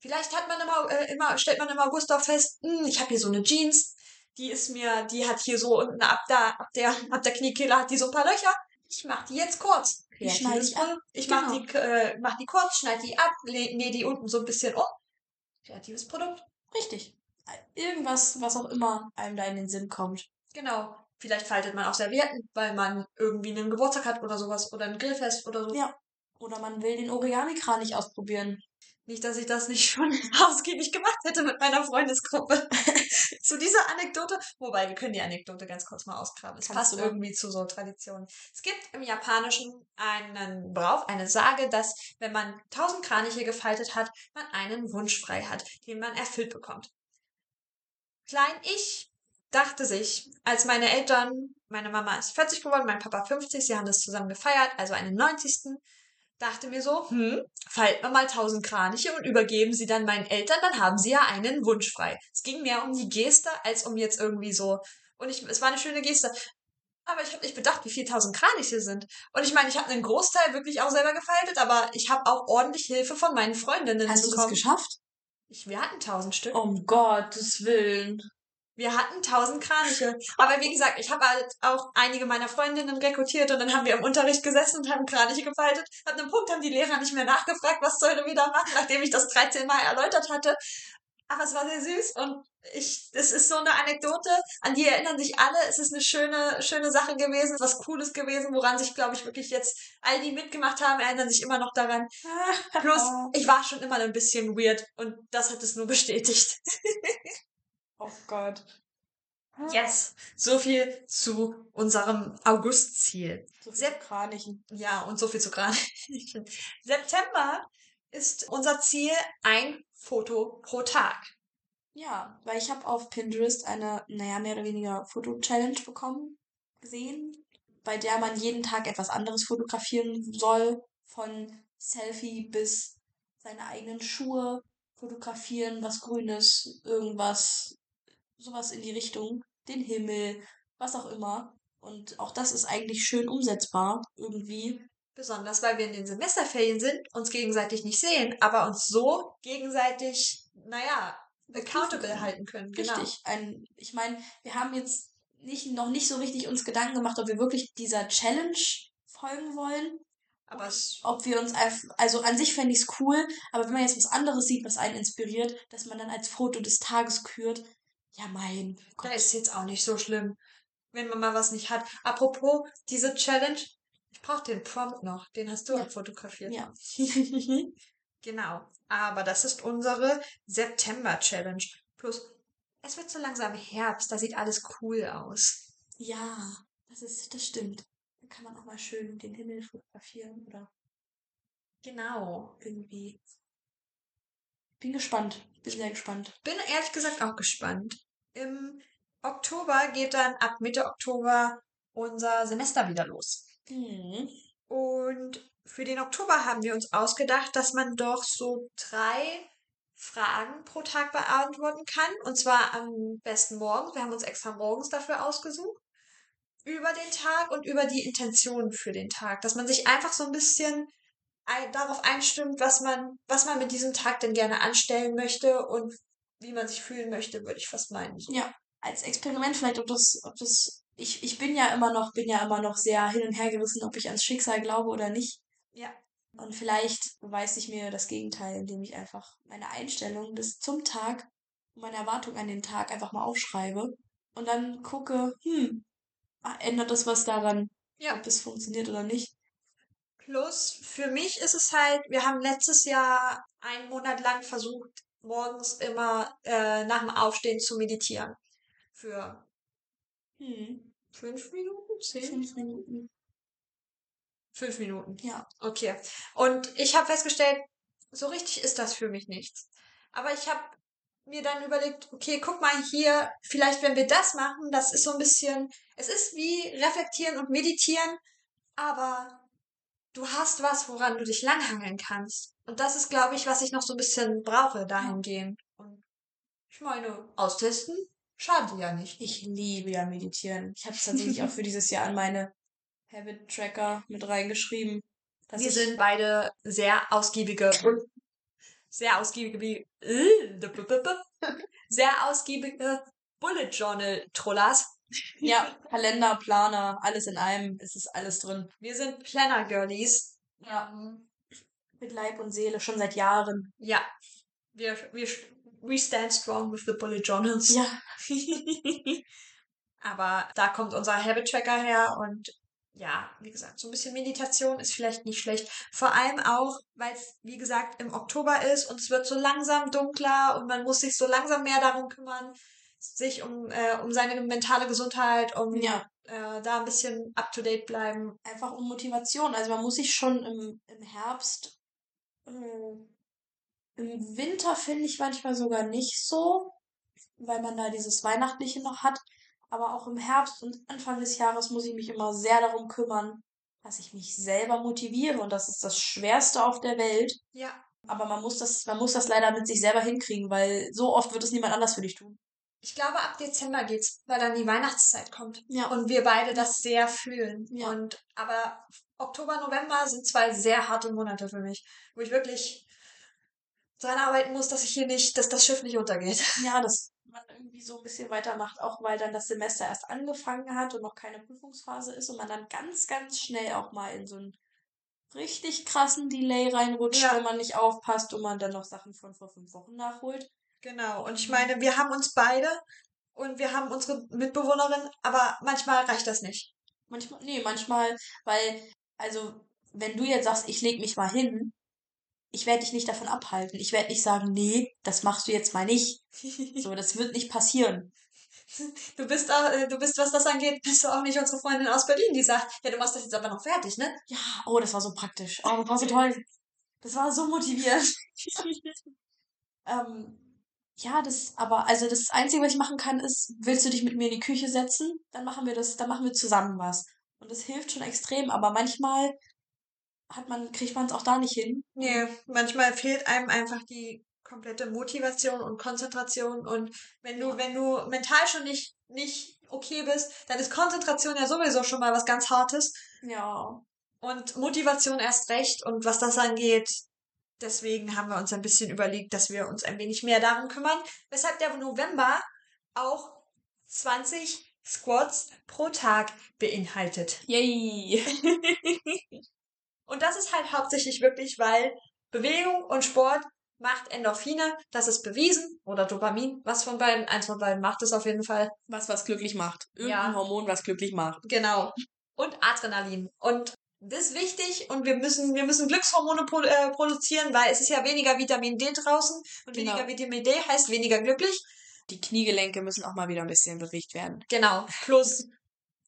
Vielleicht hat man immer, äh, immer stellt man im August auch fest, hm, ich habe hier so eine Jeans, die ist mir, die hat hier so unten ab da, ab der, ab der Kniekehle hat die so ein paar Löcher. Ich mach die jetzt kurz. Die schneide ich ab. Ich Genau. die, äh, mach die kurz, schneide die ab, nähe die unten so ein bisschen um. Kreatives Produkt. Richtig. Irgendwas, was auch immer einem da in den Sinn kommt. Genau. Vielleicht faltet man auch Servietten, weil man irgendwie einen Geburtstag hat oder sowas oder ein Grillfest oder so. Ja. Oder man will den Origami-Kranich ausprobieren. Nicht, dass ich das nicht schon [laughs] ausgiebig gemacht hätte mit meiner Freundesgruppe. [laughs] zu dieser Anekdote, wobei wir können die Anekdote ganz kurz mal ausgraben. Es Kannst passt du irgendwie zu so Traditionen. Es gibt im Japanischen einen Brauch, eine Sage, dass wenn man tausend Kraniche gefaltet hat, man einen Wunsch frei hat, den man erfüllt bekommt. Klein ich dachte sich, als meine Eltern, meine Mama ist 40 geworden, mein Papa 50, sie haben das zusammen gefeiert, also einen 90 dachte mir so, hm, falten wir mal tausend Kraniche und übergeben sie dann meinen Eltern, dann haben sie ja einen Wunsch frei. Es ging mehr um die Geste, als um jetzt irgendwie so. Und ich, es war eine schöne Geste. Aber ich habe nicht bedacht, wie viel tausend Kraniche sind. Und ich meine, ich habe einen Großteil wirklich auch selber gefaltet, aber ich habe auch ordentlich Hilfe von meinen Freundinnen Hast du das bekommen. geschafft? Ich, wir hatten tausend Stück. Um Gottes Willen. Wir hatten tausend Kraniche. Aber wie gesagt, ich habe halt auch einige meiner Freundinnen rekrutiert und dann haben wir im Unterricht gesessen und haben Kraniche gefaltet. Ab einem Punkt haben die Lehrer nicht mehr nachgefragt, was sollen wir da machen, nachdem ich das 13 Mal erläutert hatte. Aber es war sehr süß und ich, es ist so eine Anekdote, an die erinnern sich alle. Es ist eine schöne, schöne Sache gewesen, was Cooles gewesen, woran sich, glaube ich, wirklich jetzt all die mitgemacht haben, erinnern sich immer noch daran. [laughs] Plus, ich war schon immer ein bisschen weird und das hat es nur bestätigt. [laughs] Oh Gott. Yes. So viel zu unserem Augustziel. So viel Sepp- Kranichen. Ja, und so viel zu gerade. [laughs] September ist unser Ziel ein Foto pro Tag. Ja, weil ich habe auf Pinterest eine, naja, mehr oder weniger Foto-Challenge bekommen, gesehen, bei der man jeden Tag etwas anderes fotografieren soll. Von Selfie bis seine eigenen Schuhe fotografieren, was Grünes, irgendwas, sowas in die Richtung, den Himmel, was auch immer. Und auch das ist eigentlich schön umsetzbar, irgendwie. Besonders weil wir in den Semesterferien sind, uns gegenseitig nicht sehen, aber uns so gegenseitig, naja, accountable halten können. Genau. Richtig. Ein, ich meine, wir haben jetzt nicht, noch nicht so richtig uns Gedanken gemacht, ob wir wirklich dieser Challenge folgen wollen. Aber es, Ob wir uns also an sich fände ich es cool, aber wenn man jetzt was anderes sieht, was einen inspiriert, dass man dann als Foto des Tages kürt, ja mein da ist jetzt auch nicht so schlimm, wenn man mal was nicht hat. Apropos, diese Challenge, ich brauche den Prompt noch, den hast du Ja. abfotografiert. Ja. Genau. Aber das ist unsere September-Challenge. Plus, es wird so langsam Herbst, da sieht alles cool aus. ja, das ist, das stimmt. Dann kann man auch mal schön den Himmel fotografieren oder Genau. irgendwie. Bin gespannt. Bin sehr gespannt. Bin ehrlich gesagt auch gespannt. Im Oktober geht dann ab Mitte Oktober unser Semester wieder los. Hm. Und für den Oktober haben wir uns ausgedacht, dass man doch so drei Fragen pro Tag beantworten kann. Und zwar am besten morgens. Wir haben uns extra morgens dafür ausgesucht. Über den Tag und über die Intentionen für den Tag. Dass man sich einfach so ein bisschen ein, darauf einstimmt, was man, was man mit diesem Tag denn gerne anstellen möchte und wie man sich fühlen möchte, würde ich fast meinen. Ja, als Experiment vielleicht, ob das, ob das, ich, ich bin ja immer noch, bin ja immer noch sehr hin und her gerissen, ob ich ans Schicksal glaube oder nicht. Ja. Und vielleicht beweise ich mir das Gegenteil, indem ich einfach meine Einstellung des zum Tag meine Erwartung an den Tag einfach mal aufschreibe und dann gucke, hm, ah, ändert das was daran, Ja. ob es funktioniert oder nicht? Plus, für mich ist es halt, wir haben letztes Jahr einen Monat lang versucht, morgens immer äh, nach dem Aufstehen zu meditieren. Für Hm, fünf Minuten? Zehn? fünf Minuten. Fünf Minuten. Ja. Okay. Und ich habe festgestellt, so richtig ist das für mich nichts. Aber ich habe mir dann überlegt, okay, guck mal hier, vielleicht wenn wir das machen, das ist so ein bisschen, es ist wie reflektieren und meditieren, aber du hast was, woran du dich langhangeln kannst. Und das ist, glaube ich, was ich noch so ein bisschen brauche dahingehend. Und ich meine, austesten schadet ja nicht. Ich liebe ja meditieren. Ich habe es tatsächlich auch für [laughs] dieses Jahr an meine Habit Tracker mit reingeschrieben. Wir sind beide sehr ausgiebige und sehr ausgiebige, äh, [laughs] sehr ausgiebige Bullet Journal Trollers. Ja, [laughs] Kalender, Planer, alles in einem. Es ist alles drin. Wir sind Planner Girlies. Ja. Mit Leib und Seele, schon seit Jahren. Ja. Wir, wir, we stand strong with the Bullet Journals. Ja. [laughs] Aber da kommt unser Habit Tracker her und ja, wie gesagt, so ein bisschen Meditation ist vielleicht nicht schlecht. Vor allem auch, weil es, wie gesagt, im Oktober ist und es wird so langsam dunkler und man muss sich so langsam mehr darum kümmern, sich um, äh, um seine mentale Gesundheit, um Ja. äh, da ein bisschen up to date bleiben. Einfach um Motivation. Also man muss sich schon im, im Herbst, äh, im Winter finde ich manchmal sogar nicht so, weil man da dieses Weihnachtliche noch hat. Aber auch im Herbst und Anfang des Jahres muss ich mich immer sehr darum kümmern, dass ich mich selber motiviere. Und das ist das Schwerste auf der Welt. Ja. Aber man muss das, man muss das leider mit sich selber hinkriegen, weil so oft wird es niemand anders für dich tun. Ich glaube, ab Dezember geht's, weil dann die Weihnachtszeit kommt. Ja. Und wir beide das sehr fühlen. Ja. Und aber Oktober, November sind zwei sehr harte Monate für mich, wo ich wirklich dran arbeiten muss, dass ich hier nicht, dass das Schiff nicht untergeht. Ja, dass man irgendwie so ein bisschen weitermacht, auch weil dann das Semester erst angefangen hat und noch keine Prüfungsphase ist und man dann ganz, ganz schnell auch mal in so einen richtig krassen Delay reinrutscht, Ja. wenn man nicht aufpasst und man dann noch Sachen von vor fünf Wochen nachholt. Genau. Und ich meine, wir haben uns beide und wir haben unsere Mitbewohnerin, aber manchmal reicht das nicht. Manchmal, nee, manchmal, weil, also, wenn du jetzt sagst, ich leg mich mal hin, ich werde dich nicht davon abhalten. Ich werde nicht sagen, nee, das machst du jetzt mal nicht. So, [laughs] das wird nicht passieren. Du bist auch, äh, du bist, was das angeht, bist du auch nicht unsere Freundin aus Berlin, die sagt, ja, du machst das jetzt aber noch fertig, ne? Ja, oh, das war so praktisch. Oh, das war so toll. Das war so motivierend. [laughs] ähm, Ja, das, aber, also das Einzige, was ich machen kann, ist, willst du dich mit mir in die Küche setzen? Dann machen wir das, dann machen wir zusammen was. Und das hilft schon extrem, aber manchmal hat man, kriegt man es auch da nicht hin. Nee, manchmal fehlt einem einfach die komplette Motivation und Konzentration und wenn du, wenn du mental schon nicht, nicht okay bist, dann ist Konzentration ja sowieso schon mal was ganz Hartes. Ja. Und Motivation erst recht und was das angeht, deswegen haben wir uns ein bisschen überlegt, dass wir uns ein wenig mehr darum kümmern, weshalb der November auch 20 Squats pro Tag beinhaltet. Yay! [laughs] und das ist halt hauptsächlich wirklich, weil Bewegung und Sport macht Endorphine, das ist bewiesen, oder Dopamin, was von beiden, eins von beiden macht es auf jeden Fall. Was was glücklich macht. Irgendein Ja. Hormon, was glücklich macht. Genau. Und Adrenalin. Und das ist wichtig und wir müssen, wir müssen Glückshormone pro, äh, produzieren, weil es ist ja weniger Vitamin D draußen und Genau. weniger Vitamin D heißt weniger glücklich. Die Kniegelenke müssen auch mal wieder ein bisschen bewegt werden. Genau. Plus,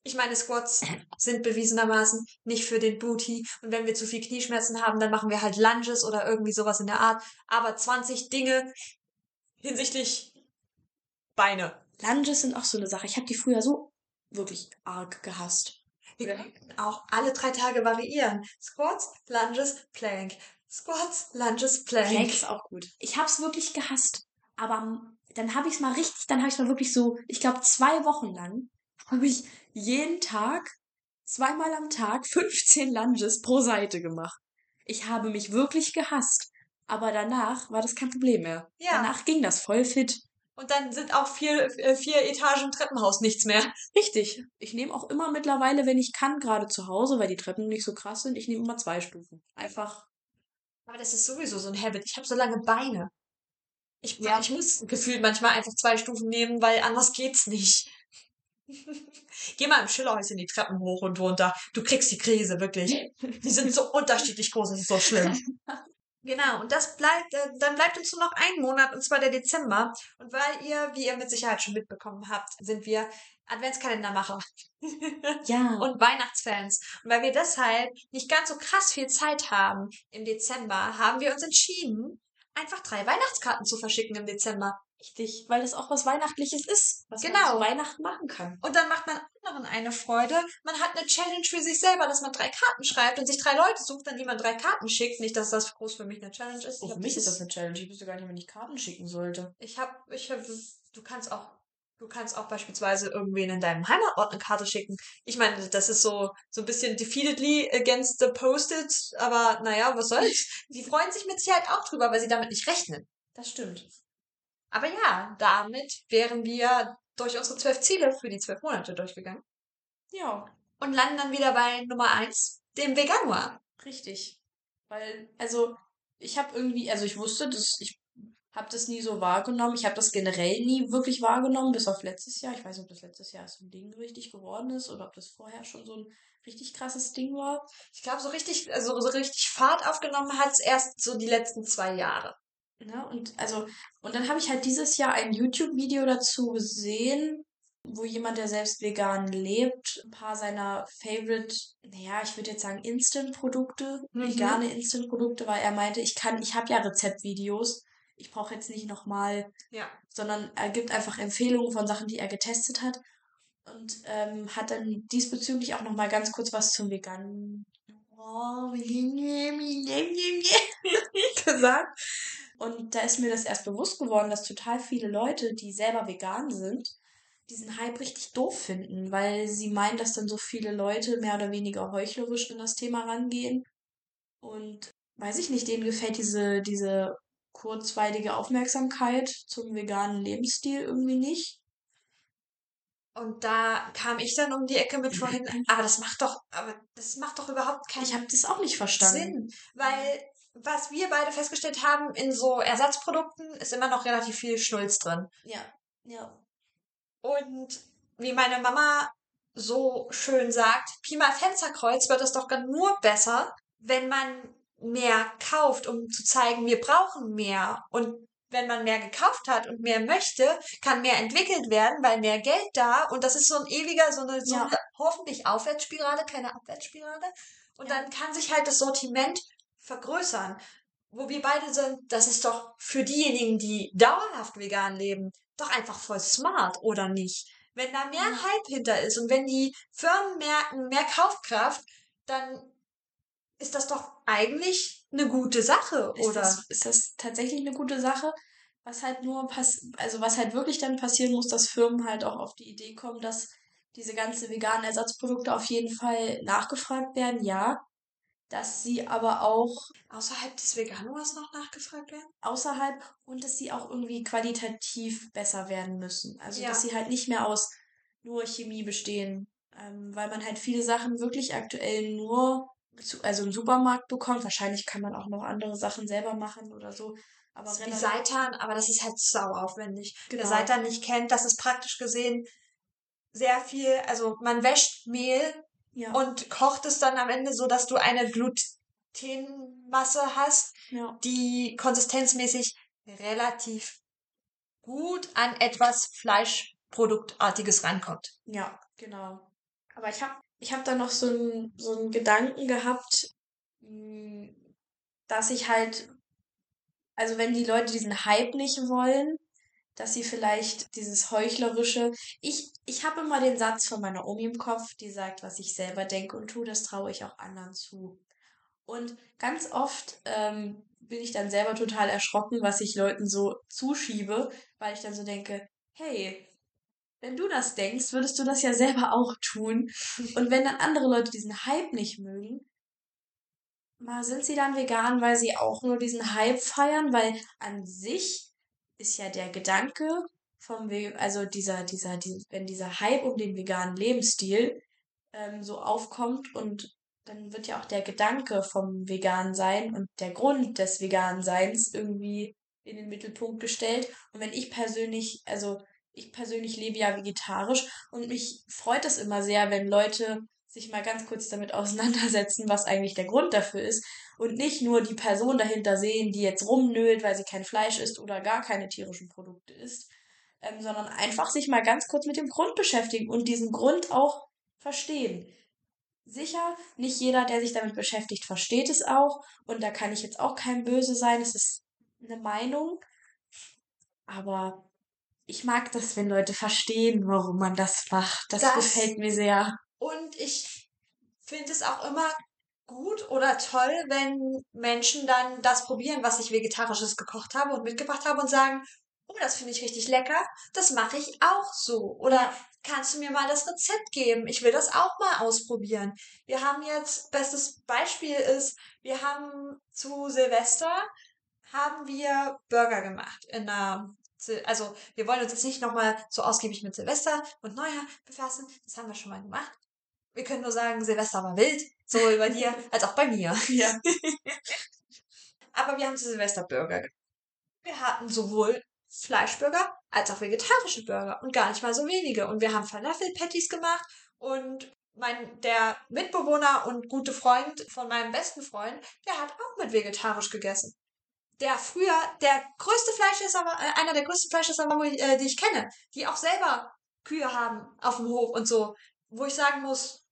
ich meine, Squats sind bewiesenermaßen nicht für den Booty. Und wenn wir zu viel Knieschmerzen haben, dann machen wir halt Lunges oder irgendwie sowas in der Art. Aber 20 Dinge hinsichtlich Beine. Lunges sind auch so eine Sache. Ich habe die früher so wirklich arg gehasst. Wir könnten auch alle drei Tage variieren. Squats, Lunges, Plank. Squats, Lunges, Plank. Plank ist auch gut. Ich habe es wirklich gehasst. Aber m- dann habe ich es mal richtig, dann habe ich mal wirklich so, ich glaube zwei Wochen lang, habe ich jeden Tag, zweimal am Tag, 15 Lunges pro Seite gemacht. Ich habe mich wirklich gehasst. Aber danach war das kein Problem mehr. Ja. Danach ging das voll fit. Und dann sind auch vier, äh, vier Etagen Treppenhaus nichts mehr. Richtig. Ich nehme auch immer mittlerweile, wenn ich kann, gerade zu Hause, weil die Treppen nicht so krass sind, ich nehme immer zwei Stufen. Einfach. Aber das ist sowieso so ein Habit. Ich habe so lange Beine. Ich, Ja. ich muss gefühlt manchmal einfach zwei Stufen nehmen, weil anders geht's nicht. [laughs] Geh mal im Schillerhäuschen die Treppen hoch und runter. Du kriegst die Krise, wirklich. Die sind so [laughs] unterschiedlich groß, das ist so schlimm. [laughs] Genau, und das bleibt, äh, dann bleibt uns nur noch ein Monat, und zwar der Dezember. Und weil ihr, wie ihr mit Sicherheit schon mitbekommen habt, sind wir Adventskalendermacher [laughs] Ja. und Weihnachtsfans. Und weil wir deshalb nicht ganz so krass viel Zeit haben im Dezember, haben wir uns entschieden, einfach drei Weihnachtskarten zu verschicken im Dezember. Richtig, weil das auch was Weihnachtliches ist, was Genau. man zu Weihnachten machen kann. Und dann macht man anderen eine Freude. Man hat eine Challenge für sich selber, dass man drei Karten schreibt und sich drei Leute sucht, an die man drei Karten schickt. Nicht, dass das groß für mich eine Challenge ist. Oh, für mich ist das eine Challenge. Ich wüsste gar nicht, wenn ich Karten schicken sollte. Ich hab, ich hab, du kannst auch, du kannst auch beispielsweise irgendwen in deinem Heimatort eine Karte schicken. Ich meine, das ist so, so ein bisschen defeatedly against the posted, aber naja, was soll's. [laughs] Die freuen sich mit Sicherheit auch drüber, weil sie damit nicht rechnen. Das stimmt. Aber ja, damit wären wir durch unsere zwölf Ziele für die zwölf Monate durchgegangen Ja, und landen dann wieder bei Nummer eins, dem Veganuar. richtig. Weil, also, ich habe irgendwie, also ich wusste, dass ich habe das nie so wahrgenommen. Ich habe das generell nie wirklich wahrgenommen, bis auf letztes Jahr. Ich weiß nicht, ob das letztes Jahr so ein Ding richtig geworden ist oder ob das vorher schon so ein richtig krasses Ding war. Ich glaube, so richtig, also so richtig Fahrt aufgenommen hat's erst so die letzten zwei Jahre. Ne? Und also, und dann habe ich halt dieses Jahr ein YouTube-Video dazu gesehen, wo jemand, der selbst vegan lebt, ein paar seiner Favorite, naja, ich würde jetzt sagen Instant-Produkte, Mhm. vegane Instant-Produkte, weil er meinte, ich kann, ich habe ja Rezeptvideos, ich brauche jetzt nicht nochmal, Ja. sondern er gibt einfach Empfehlungen von Sachen, die er getestet hat und ähm, hat dann diesbezüglich auch nochmal ganz kurz was zum veganen gesagt. Und da ist mir das erst bewusst geworden, dass total viele Leute, die selber vegan sind, diesen Hype richtig doof finden, weil sie meinen, dass dann so viele Leute mehr oder weniger heuchlerisch in das Thema rangehen. Und weiß ich nicht, denen gefällt diese, diese kurzweilige Aufmerksamkeit zum veganen Lebensstil irgendwie nicht. Und da kam ich dann um die Ecke mit vorhin, [laughs] aber das macht doch, aber das macht doch überhaupt keinen Ich habe das auch nicht verstanden. Sinn. Weil, was wir beide festgestellt haben, in so Ersatzprodukten ist immer noch relativ viel Schnulz drin. Ja, ja. Und wie meine Mama so schön sagt, Pi mal Fensterkreuz wird es doch nur besser, wenn man mehr kauft, um zu zeigen, wir brauchen mehr. Und wenn man mehr gekauft hat und mehr möchte, kann mehr entwickelt werden, weil mehr Geld da und das ist so ein ewiger, so eine, so Ja. eine hoffentlich Aufwärtsspirale, keine Abwärtsspirale. Und Ja. dann kann sich halt das Sortiment vergrößern. wo wir beide sind, das ist doch für diejenigen, die dauerhaft vegan leben, doch einfach voll smart, oder nicht? Wenn da mehr Ja. Hype hinter ist und wenn die Firmen merken, mehr Kaufkraft, dann ist das doch eigentlich eine gute Sache, Ist oder? das, ist das tatsächlich eine gute Sache? Was halt nur pass also was halt wirklich dann passieren muss, dass Firmen halt auch auf die Idee kommen, dass diese ganzen veganen Ersatzprodukte auf jeden Fall nachgefragt werden, ja. Dass sie aber auch Außerhalb des Veganuars noch nachgefragt werden? außerhalb und dass sie auch irgendwie qualitativ besser werden müssen. Also Ja. dass sie halt nicht mehr aus nur Chemie bestehen, ähm, weil man halt viele Sachen wirklich aktuell nur zu, also im Supermarkt bekommt. Wahrscheinlich kann man auch noch andere Sachen selber machen oder so. Aber Das ist wie Seitan, aber das ist halt sau aufwendig. Wer Genau. Seitan nicht kennt, das ist praktisch gesehen sehr viel, also man wäscht Mehl ja, und kocht es dann am Ende so, dass du eine Glutenmasse hast, ja. die konsistenzmäßig relativ gut an etwas Fleischproduktartiges rankommt. Ja, genau. Aber ich habe ich hab da noch so einen so einen Gedanken gehabt, mh, dass ich halt, also wenn die Leute diesen Hype nicht wollen, dass sie vielleicht dieses heuchlerische, ich, ich habe immer den Satz von meiner Omi im Kopf, die sagt, was ich selber denke und tue, das traue ich auch anderen zu. Und ganz oft ähm, bin ich dann selber total erschrocken, was ich Leuten so zuschiebe, weil ich dann so denke, hey, wenn du das denkst, würdest du das ja selber auch tun. Und wenn dann andere Leute diesen Hype nicht mögen, mal sind sie dann vegan, weil sie auch nur diesen Hype feiern, weil an sich ist ja der Gedanke vom, also dieser, dieser, dieser, wenn dieser Hype um den veganen Lebensstil ähm, so aufkommt und dann wird ja auch der Gedanke vom vegan sein und der Grund des veganen Seins irgendwie in den Mittelpunkt gestellt. Und wenn ich persönlich, also ich persönlich lebe ja vegetarisch und mich freut es immer sehr, wenn Leute sich mal ganz kurz damit auseinandersetzen, was eigentlich der Grund dafür ist und nicht nur die Person dahinter sehen, die jetzt rumnölt, weil sie kein Fleisch isst oder gar keine tierischen Produkte isst, ähm, sondern einfach sich mal ganz kurz mit dem Grund beschäftigen und diesen Grund auch verstehen. Sicher, nicht jeder, der sich damit beschäftigt, versteht es auch und da kann ich jetzt auch kein Böse sein, es ist eine Meinung, aber ich mag das, wenn Leute verstehen, warum man das macht. Das, Das- gefällt mir sehr. Und ich finde es auch immer gut oder toll, wenn Menschen dann das probieren, was ich vegetarisches gekocht habe und mitgebracht habe und sagen, oh, das finde ich richtig lecker, das mache ich auch so. Oder kannst du mir mal das Rezept geben? Ich will das auch mal ausprobieren. Wir haben jetzt, bestes Beispiel ist, wir haben zu Silvester haben wir Burger gemacht in einer also wir wollen uns jetzt nicht nochmal so ausgiebig mit Silvester und Neujahr befassen, das haben wir schon mal gemacht. Wir können nur sagen, Silvester war wild, sowohl bei dir [laughs] als auch bei mir. Ja. [laughs] Aber wir haben zu Silvester Burger. gemacht. Wir hatten sowohl Fleischburger als auch vegetarische Burger und gar nicht mal so wenige. Und wir haben Falafel-Patties gemacht und mein, der Mitbewohner und gute Freund von meinem besten Freund, der hat auch mit vegetarisch gegessen. Der früher der größte Fleischesser war, äh, einer der größten Fleischesser war, äh, die ich kenne, die auch selber Kühe haben auf dem Hof und so, wo ich sagen muss,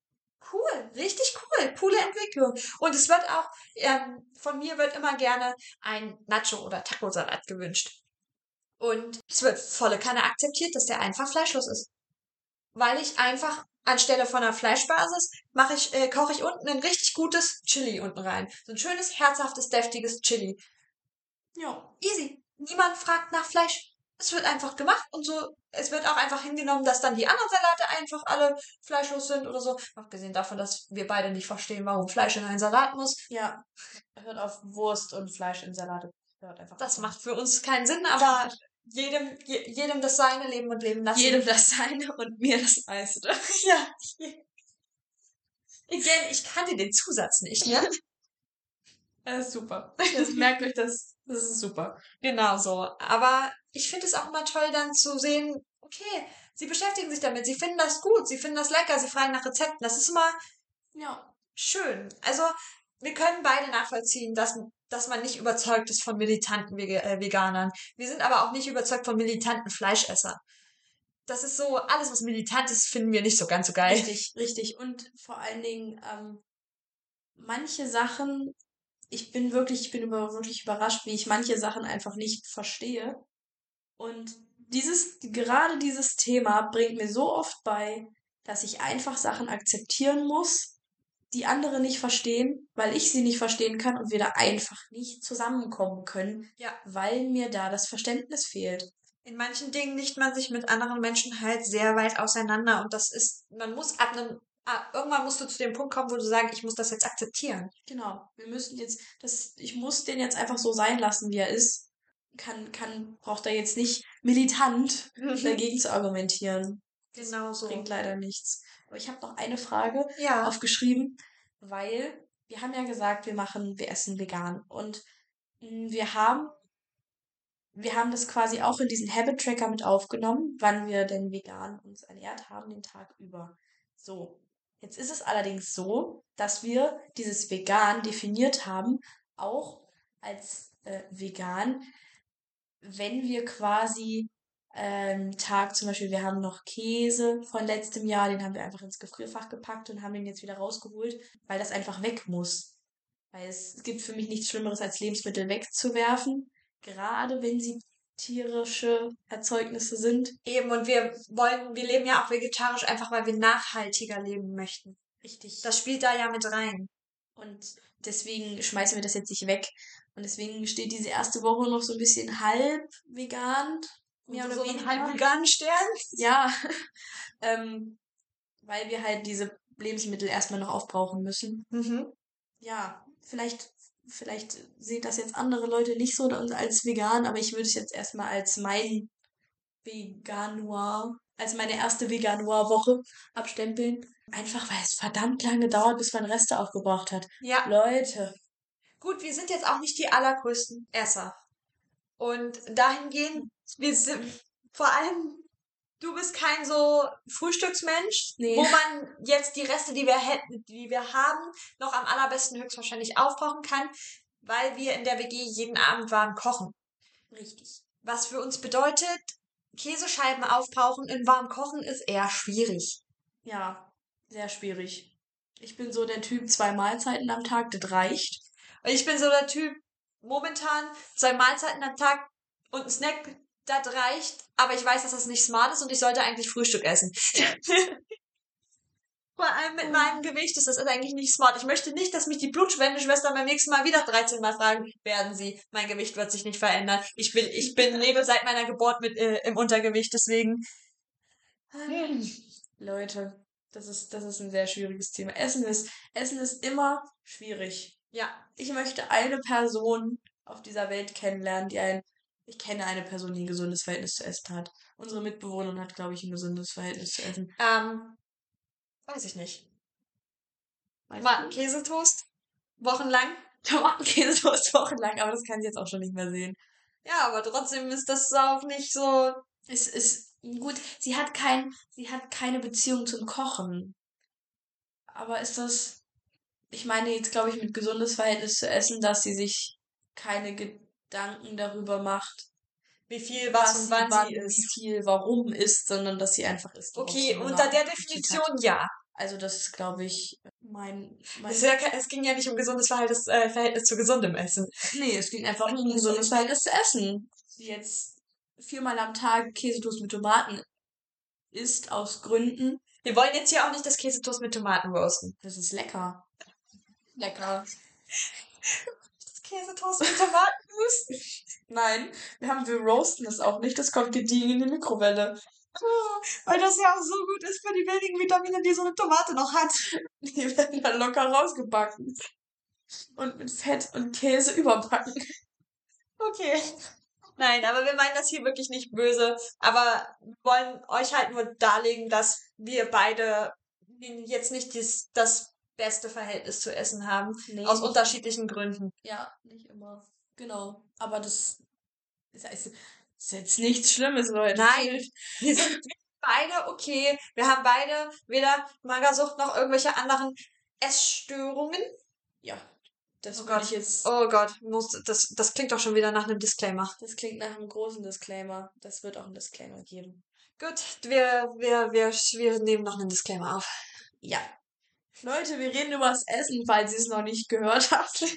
cool, richtig cool, coole Entwicklung. Und es wird auch, ähm, von mir wird immer gerne ein Nacho- oder Taco-Salat gewünscht. Und es wird volle Kanne akzeptiert, dass der einfach fleischlos ist. Weil ich einfach anstelle von einer Fleischbasis mache ich, äh, koche ich unten ein richtig gutes Chili unten rein. So ein schönes, herzhaftes, deftiges Chili. Ja. Easy. Niemand fragt nach Fleisch. Es wird einfach gemacht und so. Es wird auch einfach hingenommen, dass dann die anderen Salate einfach alle fleischlos sind oder so. Abgesehen davon, dass wir beide nicht verstehen, warum Fleisch in einen Salat muss. Ja. Hört auf Wurst und Fleisch in Salate. Hört einfach Das macht für uns keinen Sinn, aber jedem, je, jedem das seine Leben und leben lassen. jedem das seine und mir das meiste. [laughs] Ja. Again, ich kannte den Zusatz nicht, ne? Das ist super. Das [laughs] merkt euch das. Das ist super. Genau so. Aber ich finde es auch immer toll, dann zu sehen, okay, sie beschäftigen sich damit, sie finden das gut, sie finden das lecker, sie fragen nach Rezepten. Das ist immer Ja. schön. Also, wir können beide nachvollziehen, dass, dass man nicht überzeugt ist von militanten äh, Veganern. Wir sind aber auch nicht überzeugt von militanten Fleischessern. Das ist so, alles, was militant ist, finden wir nicht so ganz so geil. Richtig, richtig. Und vor allen Dingen, ähm, manche Sachen ich bin wirklich, ich bin über, wirklich überrascht, wie ich manche Sachen einfach nicht verstehe. Und dieses, gerade dieses Thema bringt mir so oft bei, dass ich einfach Sachen akzeptieren muss, die andere nicht verstehen, weil ich sie nicht verstehen kann und wir da einfach nicht zusammenkommen können, Ja. weil mir da das Verständnis fehlt. In manchen Dingen liegt man sich mit anderen Menschen halt sehr weit auseinander und das ist, man muss ab einem, ah, irgendwann musst du zu dem Punkt kommen, wo du sagst, ich muss das jetzt akzeptieren. Genau. Wir müssen jetzt, das, ich muss den jetzt einfach so sein lassen, wie er ist. Kann, kann, braucht er jetzt nicht militant dagegen zu argumentieren. Genau so. Bringt leider nichts. Aber ich habe noch eine Frage Ja. aufgeschrieben, weil wir haben ja gesagt, wir machen, wir essen vegan. Und mh, wir haben, wir haben das quasi auch in diesen Habit Tracker mit aufgenommen, wann wir denn vegan uns ernährt haben den Tag über. So. Jetzt ist es allerdings so, dass wir dieses vegan definiert haben, auch als äh, vegan, wenn wir quasi ähm, Tag zum Beispiel, wir haben noch Käse von letztem Jahr, den haben wir einfach ins Gefrierfach gepackt und haben den jetzt wieder rausgeholt, weil das einfach weg muss. Weil es, es gibt für mich nichts Schlimmeres, als Lebensmittel wegzuwerfen, gerade wenn sie tierische Erzeugnisse sind. Eben, und wir wollen, wir leben ja auch vegetarisch einfach, weil wir nachhaltiger leben möchten. Richtig. Das spielt da ja mit rein. Und deswegen schmeißen wir das jetzt nicht weg. Und deswegen steht diese erste Woche noch so ein bisschen halb vegan. Mehr oder so weniger. halb veganen Stern. Ja, [laughs] ähm, weil wir halt diese Lebensmittel erstmal noch aufbrauchen müssen. Mhm. Ja, vielleicht, vielleicht sehen das jetzt andere Leute nicht so als vegan, aber ich würde es jetzt erstmal als mein Veganuar, als meine erste Veganuar-Woche abstempeln. Einfach weil es verdammt lange dauert, bis man Reste aufgebraucht hat. Ja. Leute. Gut, wir sind jetzt auch nicht die allergrößten Esser. Und dahingehend, wir sind vor allem, du bist kein so Frühstücksmensch, Nee. wo man jetzt die Reste, die wir hätten, die wir haben, noch am allerbesten höchstwahrscheinlich aufbrauchen kann, weil wir in der WG jeden Abend warm kochen. Richtig. Was für uns bedeutet, Käsescheiben aufbrauchen in warm kochen ist eher schwierig. Ja, sehr schwierig. Ich bin so der Typ, zwei Mahlzeiten am Tag, das reicht. Ich bin so der Typ, momentan zwei Mahlzeiten am Tag und ein Snack, das reicht, aber ich weiß, dass das nicht smart ist und ich sollte eigentlich Frühstück essen. [laughs] Vor allem mit meinem Gewicht ist das eigentlich nicht smart. Ich möchte nicht, dass mich die Blutspende-Schwestern beim nächsten Mal wieder 13 Mal fragen, werden sie. Mein Gewicht wird sich nicht verändern. Ich bin, ich bin, lebe seit meiner Geburt mit, äh, im Untergewicht, deswegen. [laughs] Leute, das ist, das ist ein sehr schwieriges Thema. Essen ist, Essen ist immer schwierig. Ja. Ich möchte eine Person auf dieser Welt kennenlernen, die ein, ich kenne eine Person, die ein gesundes Verhältnis zu Essen hat. Unsere Mitbewohnerin hat, glaube ich, ein gesundes Verhältnis zu Essen. Ähm, weiß ich nicht. Käsetoast? Wochenlang? [laughs] Tomatenkäse wochenlang, aber das kann sie jetzt auch schon nicht mehr sehen. Ja, aber trotzdem ist das auch nicht so. Es ist gut, sie hat kein, sie hat keine Beziehung zum Kochen. Aber ist das, ich meine jetzt, glaube ich, mit gesundes Verhältnis zu Essen, dass sie sich keine Gedanken darüber macht, Wie viel, was und wann sie wie ist. viel, warum isst, sondern dass sie einfach worauf Okay, unter der. Definition ja. Also das ist, glaube ich, mein, mein Es, ist ja, es ging ja nicht um gesundes Verhältnis, äh, Verhältnis zu gesundem Essen. Nee, es ging einfach nur um gesundes Verhältnis zu essen. Sie jetzt viermal am Tag Käsetoast mit Tomaten isst aus Gründen. Wir wollen jetzt hier auch nicht das Käsetoast mit Tomaten roasten. Das ist lecker. Lecker. Käsetoast mit Tomaten Nein, wir haben, wir roasten das auch nicht. Das kommt gediegen in die Mikrowelle. Weil das ja auch so gut ist für die wenigen Vitamine, die so eine Tomate noch hat. Die werden dann locker rausgebacken. Und mit Fett und Käse überbacken. Okay. Nein, aber wir meinen das hier wirklich nicht böse. Aber wir wollen euch halt nur darlegen, dass wir beide jetzt nicht das, das beste Verhältnis zu Essen haben. Nee, Aus unterschiedlichen Gründen. Ja, nicht immer. Genau. Aber das ist, ist, ist jetzt nichts Schlimmes, Leute. Nein. [laughs] Wir sind beide okay. Wir haben beide weder Magersucht noch irgendwelche anderen Essstörungen. Ja. Das Oh Gott. ich jetzt. Oh Gott, muss, das, das klingt doch schon wieder nach einem Disclaimer. Das klingt nach einem großen Disclaimer. Das wird auch einen Disclaimer geben. Gut, wir, wir, wir, wir nehmen noch einen Disclaimer auf. Ja. Leute, wir reden über das Essen, falls ihr es noch nicht gehört habt. [laughs]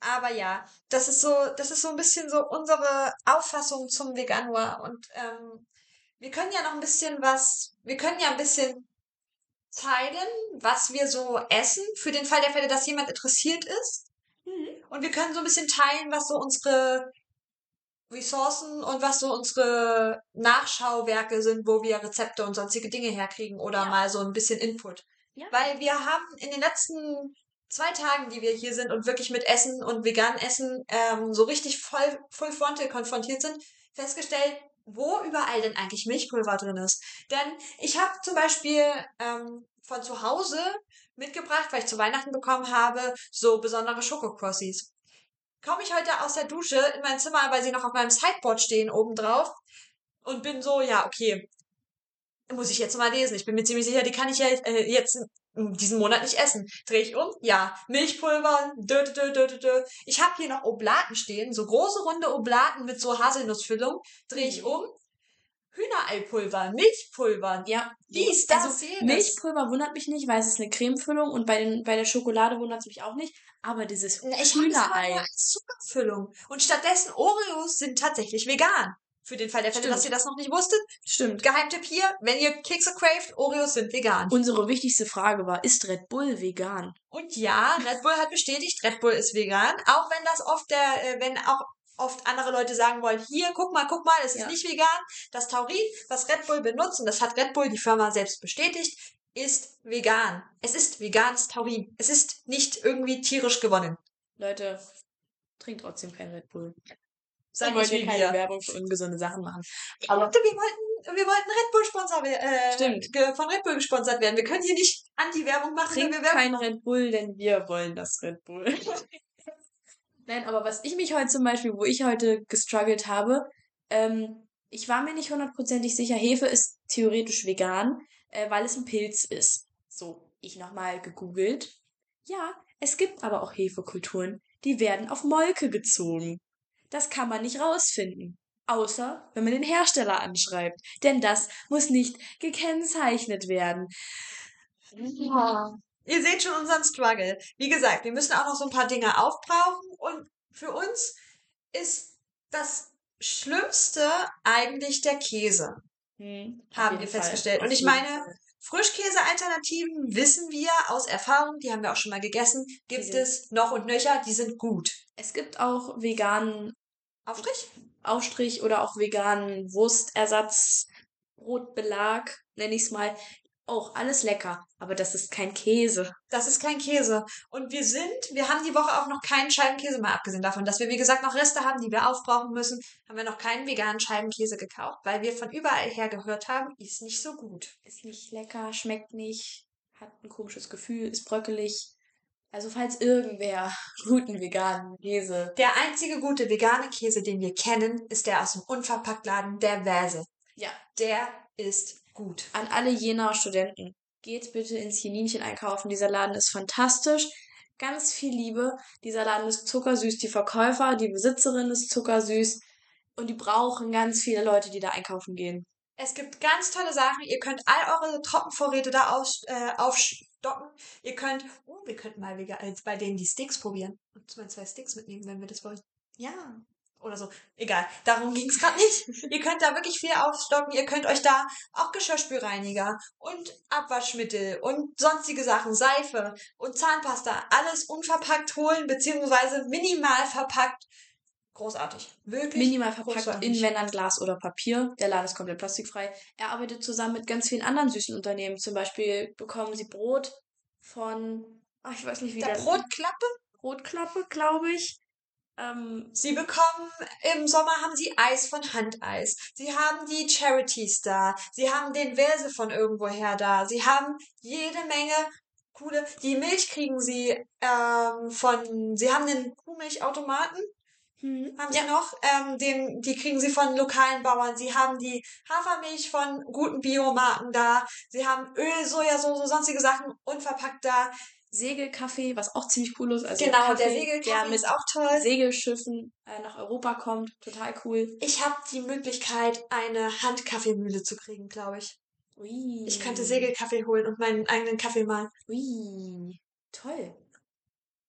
Aber ja, das ist so, das ist so ein bisschen so unsere Auffassung zum Veganuar. Und ähm, wir können ja noch ein bisschen was, wir können ja ein bisschen teilen, was wir so essen, für den Fall der Fälle, dass jemand interessiert ist. Mhm. Und wir können so ein bisschen teilen, was so unsere Ressourcen und was so unsere Nachschauwerke sind, wo wir Rezepte und sonstige Dinge herkriegen oder Ja. mal so ein bisschen Input. Ja. Weil wir haben in den letzten zwei Tagen, die wir hier sind und wirklich mit Essen und veganem Essen ähm, so richtig voll full frontal konfrontiert sind, festgestellt, wo überall denn eigentlich Milchpulver drin ist. Denn ich habe zum Beispiel ähm, von zu Hause mitgebracht, weil ich zu Weihnachten bekommen habe, so besondere Schokokrossis. Komme ich heute aus der Dusche in mein Zimmer, weil sie noch auf meinem Sideboard stehen oben drauf und bin so, ja, okay, muss ich jetzt mal lesen. Ich bin mir ziemlich sicher, die kann ich ja äh, jetzt diesen Monat nicht essen. Drehe ich um, ja, Milchpulver, dö, dö, dö, dö, dö. Ich habe hier noch Oblaten stehen, so große runde Oblaten mit so Haselnussfüllung. Drehe ich um, Hühnereipulver, Milchpulver, Ja. dies, das, also, jenes. Milchpulver wundert mich nicht, weil es ist eine Cremefüllung und bei, den, bei der Schokolade wundert es mich auch nicht. Aber dieses Ich es immer Hühnerei. als Zuckerfüllung. Und stattdessen Oreos sind tatsächlich vegan. Für den Fall der Fälle, Stimmt. dass ihr das noch nicht wusstet. Stimmt. Geheimtipp hier, wenn ihr Kekse craved, Oreos sind vegan. Unsere wichtigste Frage war, ist Red Bull vegan? Und ja, Red Bull hat bestätigt, Red Bull ist vegan. Auch wenn das oft der, äh, wenn auch oft andere Leute sagen wollen, hier, guck mal, guck mal, es ist Ja. nicht vegan. Das Taurin, was Red Bull benutzt, und das hat Red Bull, die Firma, selbst bestätigt, ist vegan. Es ist veganes Taurin. Es ist nicht irgendwie tierisch gewonnen. Leute, trinkt trotzdem kein Red Bull. Wollen nicht wir wie keine wir. Werbung für ungesunde Sachen machen. Aber Aber wir wollten, wir wollten Red Bull Sponsor äh, von Red Bull gesponsert werden. Wir können hier nicht Anti-Werbung machen, wenn trinkt wir kein Red Bull, denn wir wollen das Red Bull. [laughs] Nein, aber was ich mich heute zum Beispiel, wo ich heute gestruggelt habe, ähm, ich war mir nicht hundertprozentig sicher, Hefe ist theoretisch vegan, äh, weil es ein Pilz ist. So, ich nochmal gegoogelt. Ja, es gibt aber auch Hefekulturen, die werden auf Molke gezogen. Das kann man nicht rausfinden. Außer, wenn man den Hersteller anschreibt. Denn das muss nicht gekennzeichnet werden. Ja. Ihr seht schon unseren Struggle. Wie gesagt, wir müssen auch noch so ein paar Dinge aufbrauchen und für uns ist das Schlimmste eigentlich der Käse, Hm, haben wir festgestellt. Und ich meine. Frischkäse-Alternativen wissen wir aus Erfahrung, die haben wir auch schon mal gegessen, gibt es noch und nöcher, die sind gut. Es gibt auch veganen Aufstrich? Aufstrich oder auch veganen Wurstersatz, Brotbelag, nenne ich es mal. Auch alles lecker, aber das ist kein Käse. Das ist kein Käse. Und wir sind, wir haben die Woche auch noch keinen Scheibenkäse mehr, abgesehen davon, dass wir, wie gesagt, noch Reste haben, die wir aufbrauchen müssen, haben wir noch keinen veganen Scheibenkäse gekauft, weil wir von überall her gehört haben, ist nicht so gut. Ist nicht lecker, schmeckt nicht, hat ein komisches Gefühl, ist bröckelig. Also falls irgendwer [laughs] guten veganen Käse. Der einzige gute vegane Käse, den wir kennen, ist der aus dem Unverpacktladen, der Wäse. Ja, Der ist gut. an alle jener Studenten. Geht bitte ins Chininchen einkaufen. Dieser Laden ist fantastisch. Ganz viel Liebe. Dieser Laden ist zuckersüß. Die Verkäufer, die Besitzerin ist zuckersüß. Und die brauchen ganz viele Leute, die da einkaufen gehen. Es gibt ganz tolle Sachen. Ihr könnt all eure Trockenvorräte da aus, äh, aufstocken. Ihr könnt, oh, wir könnten mal vegan, äh, bei denen die Sticks probieren. Und zwei Sticks mitnehmen, wenn wir das wollen. Ja. Oder so. Egal, darum ging es gerade nicht. [laughs] ihr könnt da wirklich viel aufstocken. Ihr könnt euch da auch Geschirrspülreiniger und Abwaschmittel und sonstige Sachen, Seife und Zahnpasta, alles unverpackt holen, beziehungsweise minimal verpackt. Großartig. Wirklich. Minimal verpackt großartig. in, wenn dann Glas oder Papier. Der Laden ist komplett plastikfrei. Er arbeitet zusammen mit ganz vielen anderen süßen Unternehmen. Zum Beispiel bekommen sie Brot von, ach, ich weiß nicht wie Der der Brotklappe. Brotklappe, glaube ich. Ähm, Sie bekommen, im Sommer haben sie Eis von Handeis. Sie haben die Charities da. Sie haben den Welse von irgendwoher da. Sie haben jede Menge coole, die Milch kriegen sie ähm, von, sie haben den Kuhmilchautomaten, hm, haben sie noch, ähm, den, die kriegen sie von lokalen Bauern. Sie haben die Hafermilch von guten Biomarken da. Sie haben Öl, Sojasauce, sonstige Sachen unverpackt da. Segelkaffee, was auch ziemlich cool ist. Also genau, Kaffee, der Segelkaffee der mit ist auch toll. Segelschiffen äh, nach Europa kommt. Total cool. Ich habe die Möglichkeit, eine Handkaffeemühle zu kriegen, glaube ich. Ui. Ich könnte Segelkaffee holen und meinen eigenen Kaffee malen, Ui. Toll.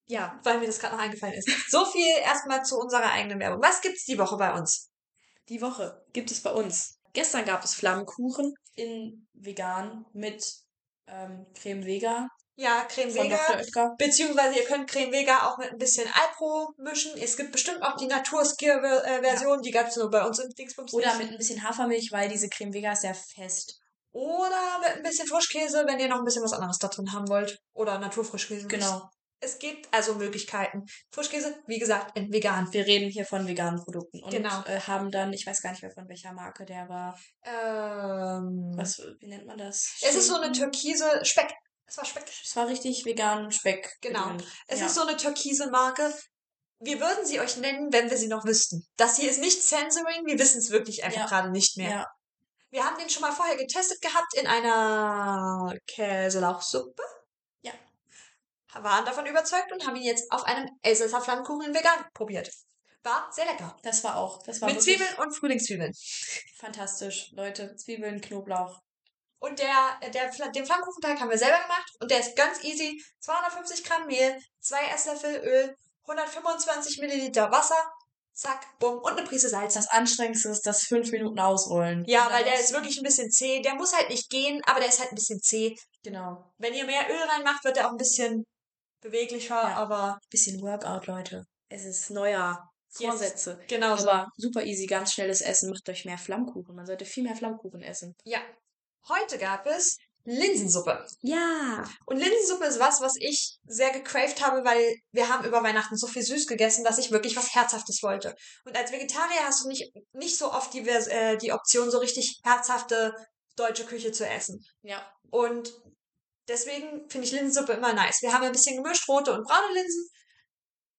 Ja, weil mir das gerade noch eingefallen ist. So viel erstmal zu unserer eigenen Werbung. Was gibt's die Woche bei uns? die Woche gibt es bei uns. Gestern gab es Flammkuchen in vegan mit ähm, Creme Vega Ja, Creme von Vega. Beziehungsweise ihr könnt Creme Vega auch mit ein bisschen Alpro mischen. Es gibt bestimmt auch die Naturskier-Version, die gab's nur bei uns im Dingsbums Oder mit ein bisschen Hafermilch, weil diese Creme Vega ist sehr fest. Oder mit ein bisschen Frischkäse, wenn ihr noch ein bisschen was anderes da drin haben wollt. Oder Naturfrischkäse. Genau. Es gibt also Möglichkeiten. Frischkäse, wie gesagt, in vegan. Wir reden hier von veganen Produkten und Genau. äh, haben dann, ich weiß gar nicht mehr von welcher Marke der war. Ähm, Was, wie nennt man das? es ist so eine türkise Speck. Es war Speck. Es war richtig vegan Speck. Genau. Es ja. ist so eine türkise Marke. Wir würden sie euch nennen, wenn wir sie noch wüssten. Das hier ist nicht Censoring, wir wissen es wirklich einfach Ja. gerade nicht mehr. Ja. Wir haben den schon mal vorher getestet gehabt in einer Käselauchsuppe. Ja. Waren davon überzeugt und haben ihn jetzt auf einem Elsässer Flammkuchen in vegan probiert. War sehr lecker. Das war auch. Das war Mit Zwiebeln und Frühlingszwiebeln. fantastisch. Leute, Zwiebeln, Knoblauch. Und der, der, Fla- den Flammkuchenteig haben wir selber gemacht und der ist ganz easy. 250 Gramm Mehl, 2 Esslöffel Öl, 125 Milliliter Wasser, zack, bumm, und eine Prise Salz. Das Anstrengendste ist das fünf Minuten ausrollen. Ja, weil der ist wirklich ein bisschen zäh. Der muss halt nicht gehen, aber der ist halt ein bisschen zäh. Genau. Wenn ihr mehr Öl reinmacht, wird er auch ein bisschen beweglicher, Ja. aber Bisschen Workout, Leute. Es ist. Yes. Vorsätze. genau so. Aber super easy, ganz schnelles Essen. Macht euch mehr Flammkuchen. Man sollte viel mehr Flammkuchen essen. Ja. Heute gab es Linsensuppe. Ja. Und Linsensuppe ist was, was ich sehr gecraved habe, weil wir haben über Weihnachten so viel süß gegessen, dass ich wirklich was Herzhaftes wollte. Und als Vegetarier hast du nicht, nicht so oft die, äh, die Option, so richtig herzhafte deutsche Küche zu essen. Ja. Und deswegen finde ich Linsensuppe immer nice. Wir haben ein bisschen gemischt, rote und braune Linsen.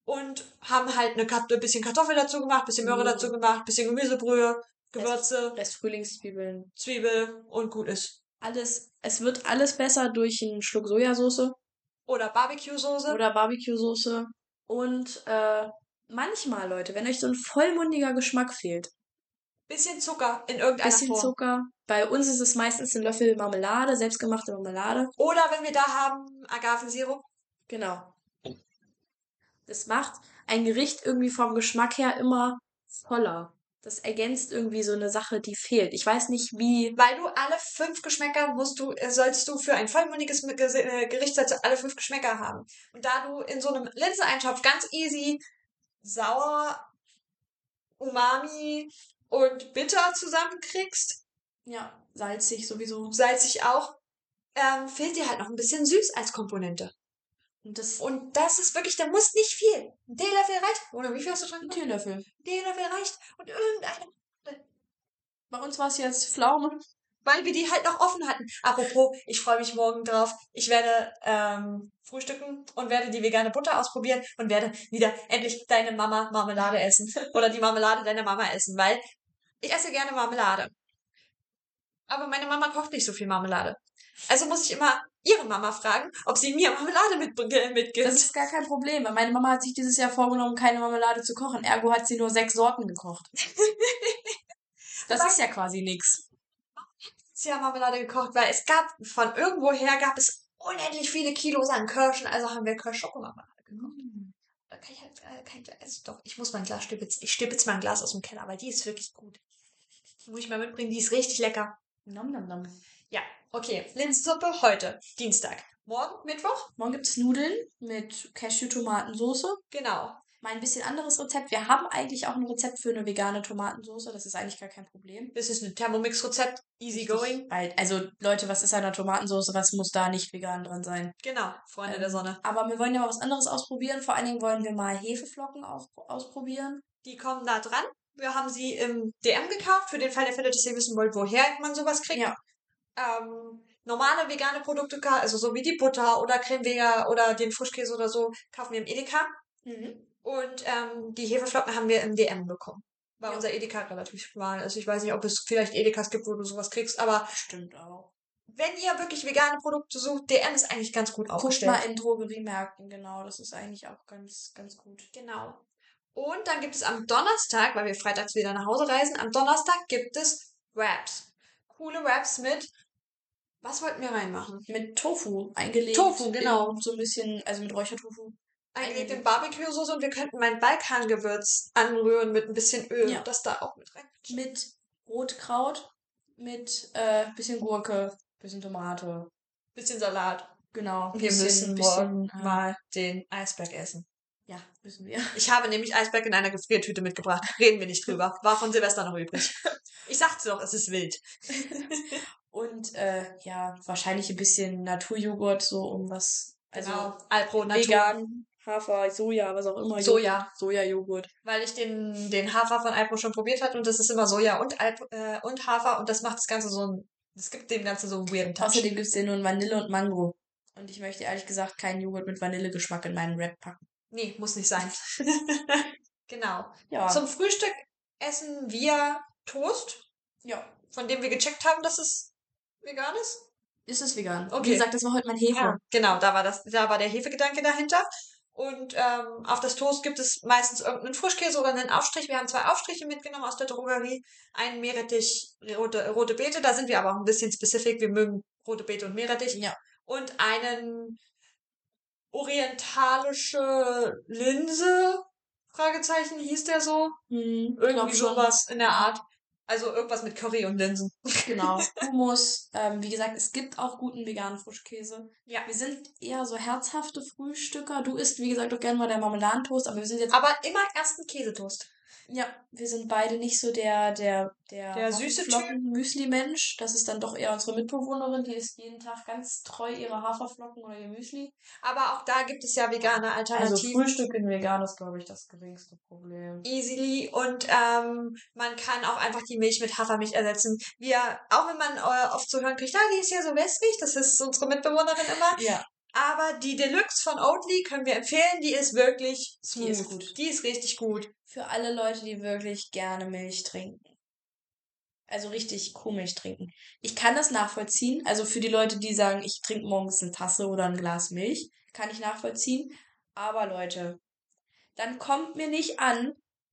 Und haben halt eine, ein bisschen Kartoffel dazu gemacht, bisschen Möhre Mhm. dazu gemacht, bisschen Gemüsebrühe, Gewürze, Rest Frühlingszwiebeln. Zwiebel und gut ist. Alles, es wird alles besser durch einen Schluck Sojasauce Oder Barbecue-Soße. oder Barbecue-Soße. Und äh, manchmal, Leute, wenn euch so ein vollmundiger Geschmack fehlt, Bisschen Zucker in irgendeiner bisschen Form. Zucker. Bei uns ist es meistens ein Löffel Marmelade, selbstgemachte Marmelade. Oder wenn wir da haben, Agavensirup. Genau. Das macht ein Gericht irgendwie vom Geschmack her immer voller. Das ergänzt irgendwie so eine Sache, die fehlt. Ich weiß nicht, wie. Weil du alle fünf Geschmäcker musst du, äh, sollst du für ein vollmundiges äh, Gericht alle fünf Geschmäcker haben. Und da du in so einem Linseneintopf ganz easy sauer, umami und bitter zusammenkriegst, Ja, salzig sowieso. salzig auch, ähm, fehlt dir halt noch ein bisschen süß als Komponente. Und das Und das ist wirklich, da muss nicht viel. Ein Teelöffel reicht. Oder wie viel hast du drin? ein? Teelöffel. Ein Teelöffel reicht. Und irgendeine Bei uns war es jetzt Pflaume. weil wir die halt noch offen hatten. Apropos, ich freue mich morgen drauf. Ich werde ähm, frühstücken und werde die vegane Butter ausprobieren und werde wieder endlich deine Mama Marmelade essen. [laughs] Oder die Marmelade deiner Mama essen, weil ich esse gerne Marmelade. Aber meine Mama kocht nicht so viel Marmelade. Also muss ich immer ihre Mama fragen, ob sie mir Marmelade mitbringt. mitgibt. Das ist gar kein Problem. Meine Mama hat sich dieses Jahr vorgenommen, keine Marmelade zu kochen. Ergo hat sie nur sechs Sorten gekocht. [laughs] Das ist ja quasi nix. ja Marmelade gekocht, weil es gab von irgendwoher gab es unendlich viele Kilos an Kirschen, also haben wir Kirsch-Schokomarmelade gekocht. Da kann ich halt äh, kein Glas. Also doch, ich muss mein Glas stibitzen. Ich stibitze mal ein Glas aus dem Keller, weil die ist wirklich gut. Die muss ich mal mitbringen, die ist richtig lecker. Nom, nom, nom. Ja, okay. Linsensuppe heute, Dienstag. Morgen, Mittwoch? Morgen gibt's Nudeln mit Cashew-Tomatensoße. Genau. Mal ein bisschen anderes Rezept. Wir haben eigentlich auch ein Rezept für eine vegane Tomatensoße. Das ist eigentlich gar kein Problem. Das ist ein Thermomix-Rezept. Easy going. Weil, also Leute, was ist an einer Tomatensoße? Was muss da nicht vegan drin sein? Genau, Freunde Ähm, der Sonne. Aber wir wollen ja mal was anderes ausprobieren. Vor allen Dingen wollen wir mal Hefeflocken auf, ausprobieren. Die kommen da dran. Wir haben sie im DM gekauft, für den Fall der Fälle, dass ihr wissen wollt, woher man sowas kriegt. Ja. Ähm, normale vegane Produkte, also so wie die Butter oder Creme Vega oder den Frischkäse oder so, kaufen wir im Edeka. Mhm. Und ähm, die Hefeflocken haben wir im DM bekommen. Weil Ja. unser Edeka relativ schmal ist. Ich weiß nicht, ob es vielleicht Edekas gibt, wo du sowas kriegst, aber Stimmt auch. wenn ihr wirklich vegane Produkte sucht, DM ist eigentlich ganz gut Guckt aufgestellt. mal in Drogeriemärkten, genau. Das ist eigentlich auch ganz, ganz gut. Genau. Und dann gibt es am Donnerstag, weil wir freitags wieder nach Hause reisen, am Donnerstag gibt es Wraps. Coole Wraps mit Was wollten wir reinmachen? Mit Tofu eingelegt. Tofu, genau. So ein bisschen, also mit Räuchertofu. Eingelegt in Barbecue-Soße und wir könnten mein Balkangewürz anrühren mit ein bisschen Öl Ja. das da auch mit rein. Mit Rotkraut, mit äh, bisschen Gurke, bisschen Tomate. Bisschen Salat. Genau. Wir bisschen, müssen bisschen, morgen äh, mal den Eisberg essen. Müssen wir. Ich habe nämlich Eisberg in einer Gefriertüte mitgebracht. Reden wir nicht drüber. War von Silvester noch übrig. Ich sag's doch, es ist wild. [laughs] Und äh, ja, wahrscheinlich ein bisschen Naturjoghurt, so um was. Also genau. Alpro Natur. vegan, Hafer, Soja, was auch immer. Soja. Sojajoghurt. Weil ich den, den Hafer von Alpro schon probiert hatte und das ist immer Soja und, Alp, äh, und Hafer und das macht das Ganze so ein, das gibt dem Ganze so einen weirden Touch. Außerdem gibt's den nur in Vanille und Mango. Und ich möchte ehrlich gesagt keinen Joghurt mit Vanillegeschmack in meinen Wrap packen. Nee, muss nicht sein. [laughs] genau. Ja. Zum Frühstück essen wir Toast, ja. von dem wir gecheckt haben, dass es vegan ist. Ist es vegan? Okay. Wie gesagt, das war heute mein Hefe. Genau, da war das, da war der Hefegedanke dahinter. Und ähm, auf das Toast gibt es meistens irgendeinen Frischkäse oder einen Aufstrich. Wir haben zwei Aufstriche mitgenommen aus der Drogerie. Einen Meerrettich, rote, rote Beete. Da sind wir aber auch ein bisschen spezifisch. Wir mögen rote Beete und Meerrettich. Ja. Und einen orientalische Linse, Fragezeichen, hieß der so? Hm, Irgendwie sowas in der Art. Also irgendwas mit Curry und Linsen. [laughs] Genau. Hummus. Ähm, wie gesagt, es gibt auch guten veganen Frischkäse. Ja. Wir sind eher so herzhafte Frühstücker. Du isst, wie gesagt, doch gerne mal der Marmeladentoast, aber wir sind jetzt. Aber immer erst ein Käsetoast. Ja, wir sind beide nicht so der, der, der, Der süße Müsli-Mensch. Das ist dann doch eher unsere Mitbewohnerin, die isst jeden Tag ganz treu ihre Haferflocken oder ihr Müsli. Aber auch da gibt es ja vegane Also Alternativen. Frühstück in vegan ist, glaube ich, das geringste Problem. easily und ähm, man kann auch einfach die Milch mit Hafermilch ersetzen. Wir, auch wenn man äh, oft zu hören kriegt, ah, die ist ja so wässrig, das ist unsere Mitbewohnerin immer. Ja. Aber die Deluxe von Oatly können wir empfehlen, die ist wirklich smooth. Die ist gut. Die ist richtig gut. Für alle Leute, die wirklich gerne Milch trinken. Also richtig Kuhmilch trinken. Ich kann das nachvollziehen. Also für die Leute, die sagen, ich trinke morgens eine Tasse oder ein Glas Milch, kann ich nachvollziehen. Aber Leute, dann kommt mir nicht an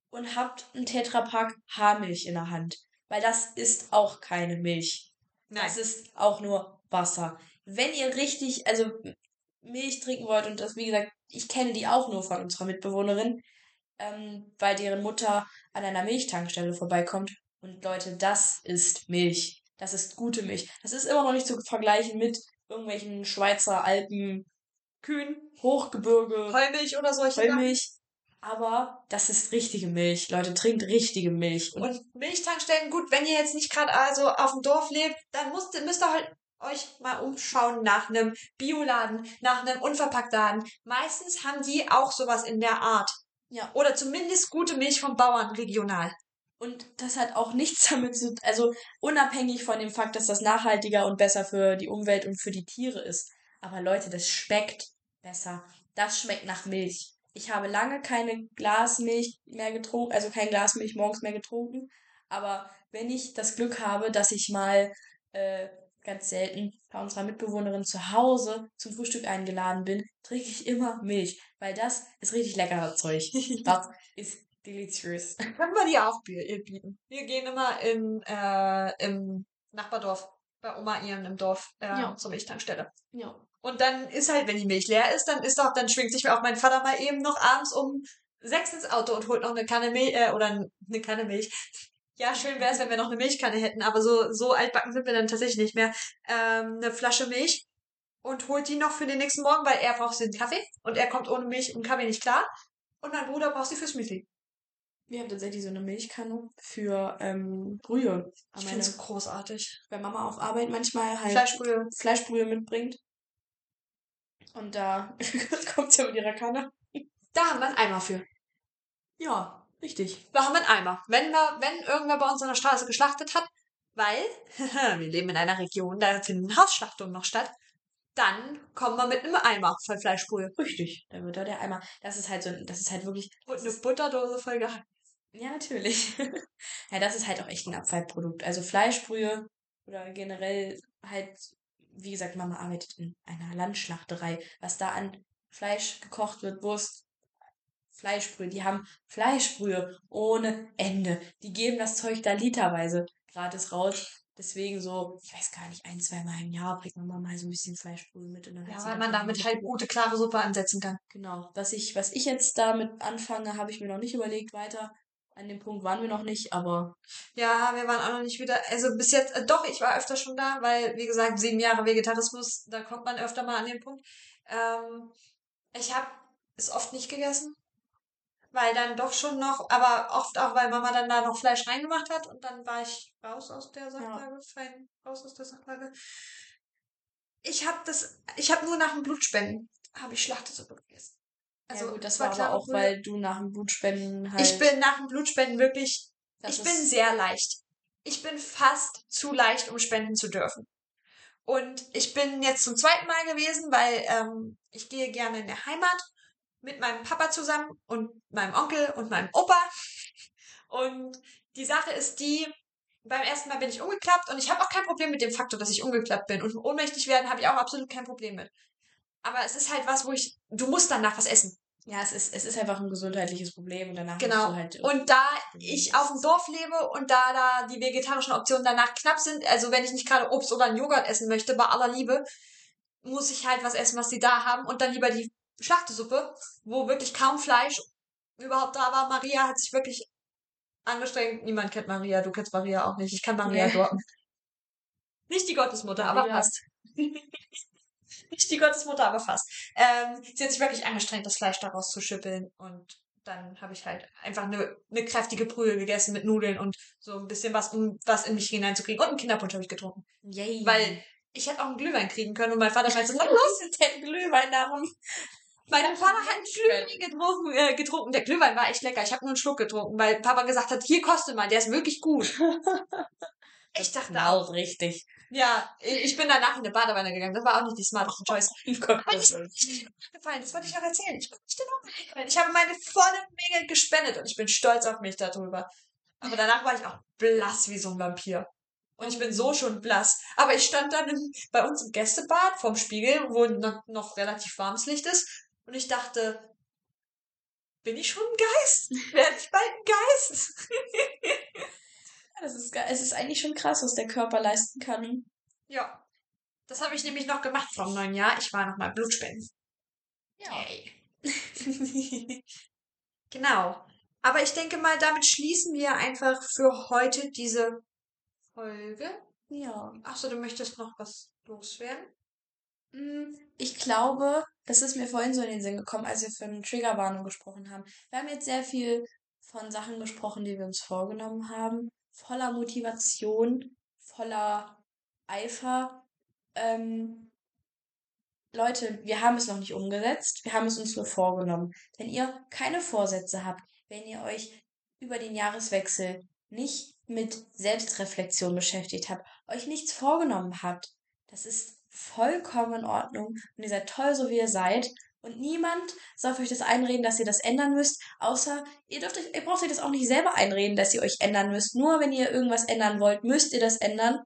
und habt einen Tetrapack Haarmilch in der Hand. Weil das ist auch keine Milch. Nein. Das ist auch nur Wasser. Wenn ihr richtig, also Milch trinken wollt, und das, wie gesagt, ich kenne die auch nur von unserer Mitbewohnerin, ähm, weil deren Mutter an einer Milchtankstelle vorbeikommt. Und Leute, das ist Milch. Das ist gute Milch. Das ist immer noch nicht zu vergleichen mit irgendwelchen Schweizer Alpen, Kühn, Hochgebirge, Heumilch oder solche. Vollmilch. Aber das ist richtige Milch. Leute, trinkt richtige Milch. Und Und Milchtankstellen, gut, wenn ihr jetzt nicht gerade also auf dem Dorf lebt, dann müsst, müsst ihr halt euch mal umschauen nach einem Bioladen, nach einem Unverpacktladen. Meistens haben die auch sowas in der Art. ja, Oder zumindest gute Milch vom Bauern regional. Und das hat auch nichts [laughs] damit zu also unabhängig von dem Fakt, dass das nachhaltiger und besser für die Umwelt und für die Tiere ist. Aber Leute, das schmeckt besser. Das schmeckt nach Milch. Ich habe lange keine Glasmilch mehr getrunken, also kein Glas Milch morgens mehr getrunken. Aber wenn ich das Glück habe, dass ich mal äh, ganz selten bei unserer Mitbewohnerin zu Hause zum Frühstück eingeladen bin, trinke ich immer Milch. Weil das ist richtig leckeres Zeug. [laughs] Das ist delicious. [laughs] Können wir die auch bi- bieten. Wir gehen immer in, äh, im Nachbardorf, bei Oma ihren im Dorf, äh, Ja. zur Milchtankstelle. Ja. Und dann ist halt, wenn die Milch leer ist, dann ist doch, dann schwingt sich auch mein Vater mal eben noch abends um sechs ins Auto und holt noch eine Kanne Milch, äh, oder eine Kanne Milch. Ja, schön wäre es, wenn wir noch eine Milchkanne hätten, aber so, so altbacken sind wir dann tatsächlich nicht mehr. Ähm, eine Flasche Milch und holt die noch für den nächsten Morgen, weil er braucht den Kaffee und er kommt ohne Milch und Kaffee nicht klar. Und mein Bruder braucht sie fürs Müsli. Wir haben tatsächlich so eine Milchkanne für ähm, Brühe. Ich finde es großartig. wenn Mama auf Arbeit manchmal halt Fleischbrühe. Fleischbrühe mitbringt. Und da [laughs] kommt sie mit ihrer Kanne. Da haben wir einen Eimer für. Ja, richtig. Da haben wir einen Eimer. Wenn wir, wenn irgendwer bei uns an der Straße geschlachtet hat, weil [laughs] wir leben in einer Region, da finden Hausschlachtungen noch statt, dann kommen wir mit einem Eimer voll Fleischbrühe. Richtig. Da wird da der Eimer. Das ist halt so, das ist halt wirklich. Und eine Butterdose voll gehackt. ja, natürlich. [laughs] ja, das ist halt auch echt ein Abfallprodukt. Also Fleischbrühe oder generell halt, wie gesagt, Mama arbeitet in einer Landschlachterei. Was da an Fleisch gekocht wird, Wurst, Fleischbrühe. Die haben Fleischbrühe ohne Ende. Die geben das Zeug da literweise gratis raus. Deswegen so, ich weiß gar nicht, ein, zwei Mal im Jahr bringt man mal so ein bisschen Fleischbrühe mit. Und dann ja, weil man damit halt gute, klare Suppe ansetzen kann. Genau. Was ich, was ich jetzt damit anfange, habe ich mir noch nicht überlegt weiter. An dem Punkt waren wir noch nicht, aber. Ja, wir waren auch noch nicht wieder. Also bis jetzt, äh, doch, ich war öfter schon da, weil, wie gesagt, sieben Jahre Vegetarismus, da kommt man öfter mal an den Punkt. Ähm, ich habe es oft nicht gegessen weil dann doch schon noch, aber oft auch, weil Mama dann da noch Fleisch reingemacht hat und dann war ich raus aus der Sachlage, ja. fein raus aus der Sachlage. Ich habe das, ich habe nur nach dem Blutspenden, habe ich Schlachtesuppe gegessen. Also ja gut, das war aber auch, weil du nach dem Blutspenden halt... Ich bin nach dem Blutspenden wirklich, ich bin sehr leicht. Ich bin fast zu leicht, um spenden zu dürfen. Und ich bin jetzt zum zweiten Mal gewesen, weil ähm, ich gehe gerne in der Heimat mit meinem Papa zusammen und meinem Onkel und meinem Opa. Und die Sache ist die, beim ersten Mal bin ich umgeklappt und ich habe auch kein Problem mit dem Faktor, dass ich umgeklappt bin. Und ohnmächtig werden habe ich auch absolut kein Problem mit. Aber es ist halt was, wo ich, du musst danach was essen. Ja, es ist, es ist einfach ein gesundheitliches Problem und danach genau. Halt und da ich auf dem Dorf lebe und da da die vegetarischen Optionen danach knapp sind, also wenn ich nicht gerade Obst oder einen Joghurt essen möchte, bei aller Liebe, muss ich halt was essen, was sie da haben und dann lieber die Schlachtesuppe, wo wirklich kaum Fleisch überhaupt da war. Maria hat sich wirklich angestrengt. Niemand kennt Maria, du kennst Maria auch nicht. Ich kann Maria nee. Nicht die Gottesmutter, Maria. aber fast. [laughs] nicht die Gottesmutter, aber fast. Ähm, sie hat sich wirklich angestrengt, das Fleisch daraus zu schüppeln und dann habe ich halt einfach eine, eine kräftige Brühe gegessen mit Nudeln und so ein bisschen was, um was in mich hineinzukriegen. Und einen Kinderpunsch habe ich getrunken. Yay. Weil ich hätte auch einen Glühwein kriegen können und mein Vater meinte so, was ist denn Glühwein darum? Mein Vater hat einen Glühwein getrunken, äh, getrunken. Der Glühwein war echt lecker. Ich habe nur einen Schluck getrunken, weil Papa gesagt hat, hier kostet mal, der ist wirklich gut. [laughs] ich dachte auch. richtig. Ja, ich bin danach in eine Badewanne gegangen. Das war auch nicht die smarteste Choice. Aber das, [laughs] gefallen. das wollte ich noch erzählen. Ich, ich, ich habe meine volle Menge gespendet und ich bin stolz auf mich darüber. Aber danach war ich auch blass wie so ein Vampir. Und ich bin so schon blass. Aber ich stand dann im, bei uns im Gästebad vorm Spiegel, wo noch, noch relativ warmes Licht ist und ich dachte, bin ich schon ein Geist? [laughs] Werde ich bald ein Geist? ja, das ist, es ist eigentlich schon krass, was der Körper leisten kann. Ja. Das habe ich nämlich noch gemacht vom neuen Jahr. Ich war nochmal Blutspenden. Ja. Hey. [laughs] genau. Aber ich denke mal, damit schließen wir einfach für heute diese Folge. Ja. Achso, du möchtest noch was loswerden? Hm, ich glaube, das ist mir vorhin so in den Sinn gekommen, als wir von Triggerwarnung gesprochen haben. Wir haben jetzt sehr viel von Sachen gesprochen, die wir uns vorgenommen haben. Voller Motivation, voller Eifer. Ähm, Leute, wir haben es noch nicht umgesetzt. Wir haben es uns nur vorgenommen. Wenn ihr keine Vorsätze habt, wenn ihr euch über den Jahreswechsel nicht mit Selbstreflexion beschäftigt habt, euch nichts vorgenommen habt, das ist vollkommen in Ordnung und ihr seid toll, so wie ihr seid. Und niemand soll euch das einreden, dass ihr das ändern müsst, außer ihr dürft euch, ihr braucht euch das auch nicht selber einreden, dass ihr euch ändern müsst. Nur wenn ihr irgendwas ändern wollt, müsst ihr das ändern.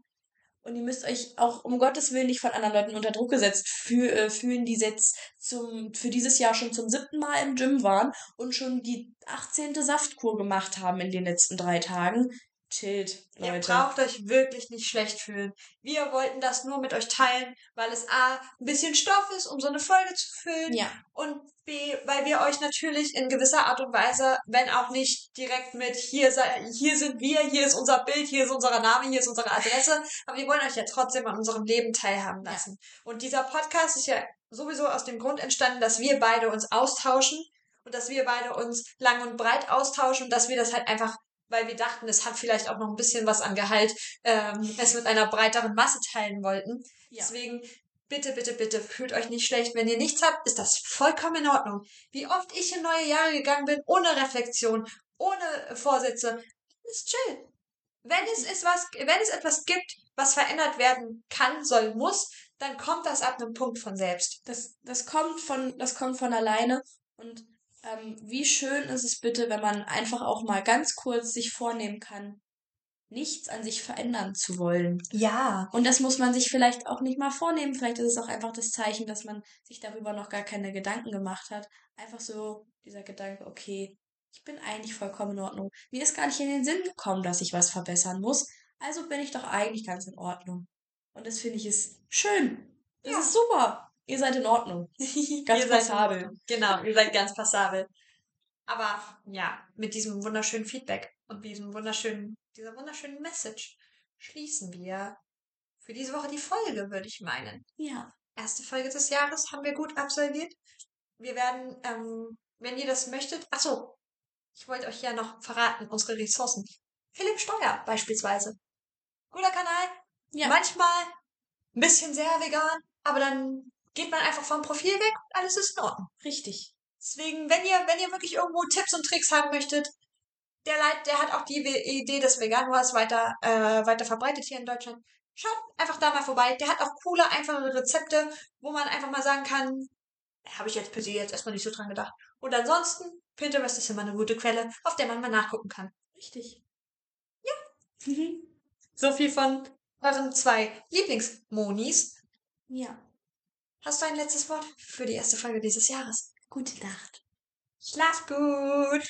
Und ihr müsst euch auch um Gottes Willen nicht von anderen Leuten unter Druck gesetzt äh, fühlen, die jetzt zum, für dieses Jahr schon zum siebten Mal im Gym waren und schon die 18. Saftkur gemacht haben in den letzten drei Tagen chillt, Leute. Ihr braucht euch wirklich nicht schlecht fühlen. Wir wollten das nur mit euch teilen, weil es A, ein bisschen Stoff ist, um so eine Folge zu füllen. Ja. Und B, weil wir euch natürlich in gewisser Art und Weise, wenn auch nicht direkt mit hier, hier sind wir, hier ist unser Bild, hier ist unser Name, hier ist unsere Adresse, aber wir wollen euch ja trotzdem an unserem Leben teilhaben lassen. Ja. Und dieser Podcast ist ja sowieso aus dem Grund entstanden, dass wir beide uns austauschen und dass wir beide uns lang und breit austauschen und dass wir das halt einfach weil wir dachten, es hat vielleicht auch noch ein bisschen was an Gehalt, ähm, es mit einer breiteren Masse teilen wollten. Ja. Deswegen bitte, bitte, bitte, fühlt euch nicht schlecht. Wenn ihr nichts habt, ist das vollkommen in Ordnung. Wie oft ich in neue Jahre gegangen bin, ohne Reflexion, ohne Vorsätze, ist chill. Wenn es ist was, wenn es etwas gibt, was verändert werden kann, soll, muss, dann kommt das ab einem Punkt von selbst. Das, das kommt von, das kommt von alleine und ähm, wie schön ist es bitte, wenn man einfach auch mal ganz kurz sich vornehmen kann, nichts an sich verändern zu wollen. Ja. Und das muss man sich vielleicht auch nicht mal vornehmen. Vielleicht ist es auch einfach das Zeichen, dass man sich darüber noch gar keine Gedanken gemacht hat. Einfach so dieser Gedanke, okay, ich bin eigentlich vollkommen in Ordnung. Mir ist gar nicht in den Sinn gekommen, dass ich was verbessern muss. Also bin ich doch eigentlich ganz in Ordnung. Und das finde ich ist schön. Das ja. ist super. Ihr seid in Ordnung. [laughs] Ganz passabel. Genau, ihr seid ganz passabel. Aber ja, mit diesem wunderschönen Feedback und diesem wunderschönen, dieser wunderschönen Message schließen wir für diese Woche die Folge, würde ich meinen. Ja. Erste Folge des Jahres haben wir gut absolviert. Wir werden, ähm, wenn ihr das möchtet, ach so, ich wollte euch ja noch verraten, unsere Ressourcen. Philipp Steuer beispielsweise. Guter Kanal. Ja. Manchmal ein bisschen sehr vegan, aber dann geht man einfach vom Profil weg und alles ist in Ordnung. Richtig. Deswegen, wenn ihr, wenn ihr wirklich irgendwo Tipps und Tricks haben möchtet, der Leit, der hat auch die Idee des Veganuars weiter, äh, weiter verbreitet hier in Deutschland. Schaut einfach da mal vorbei. Der hat auch coole, einfache Rezepte, wo man einfach mal sagen kann, habe ich jetzt per se jetzt erstmal nicht so dran gedacht. Und ansonsten, Pinterest ist immer eine gute Quelle, auf der man mal nachgucken kann. Richtig. Ja. so viel von euren zwei Lieblingsmonis. Ja. Hast du ein letztes Wort für die erste Folge dieses Jahres? Gute Nacht. Schlaf gut.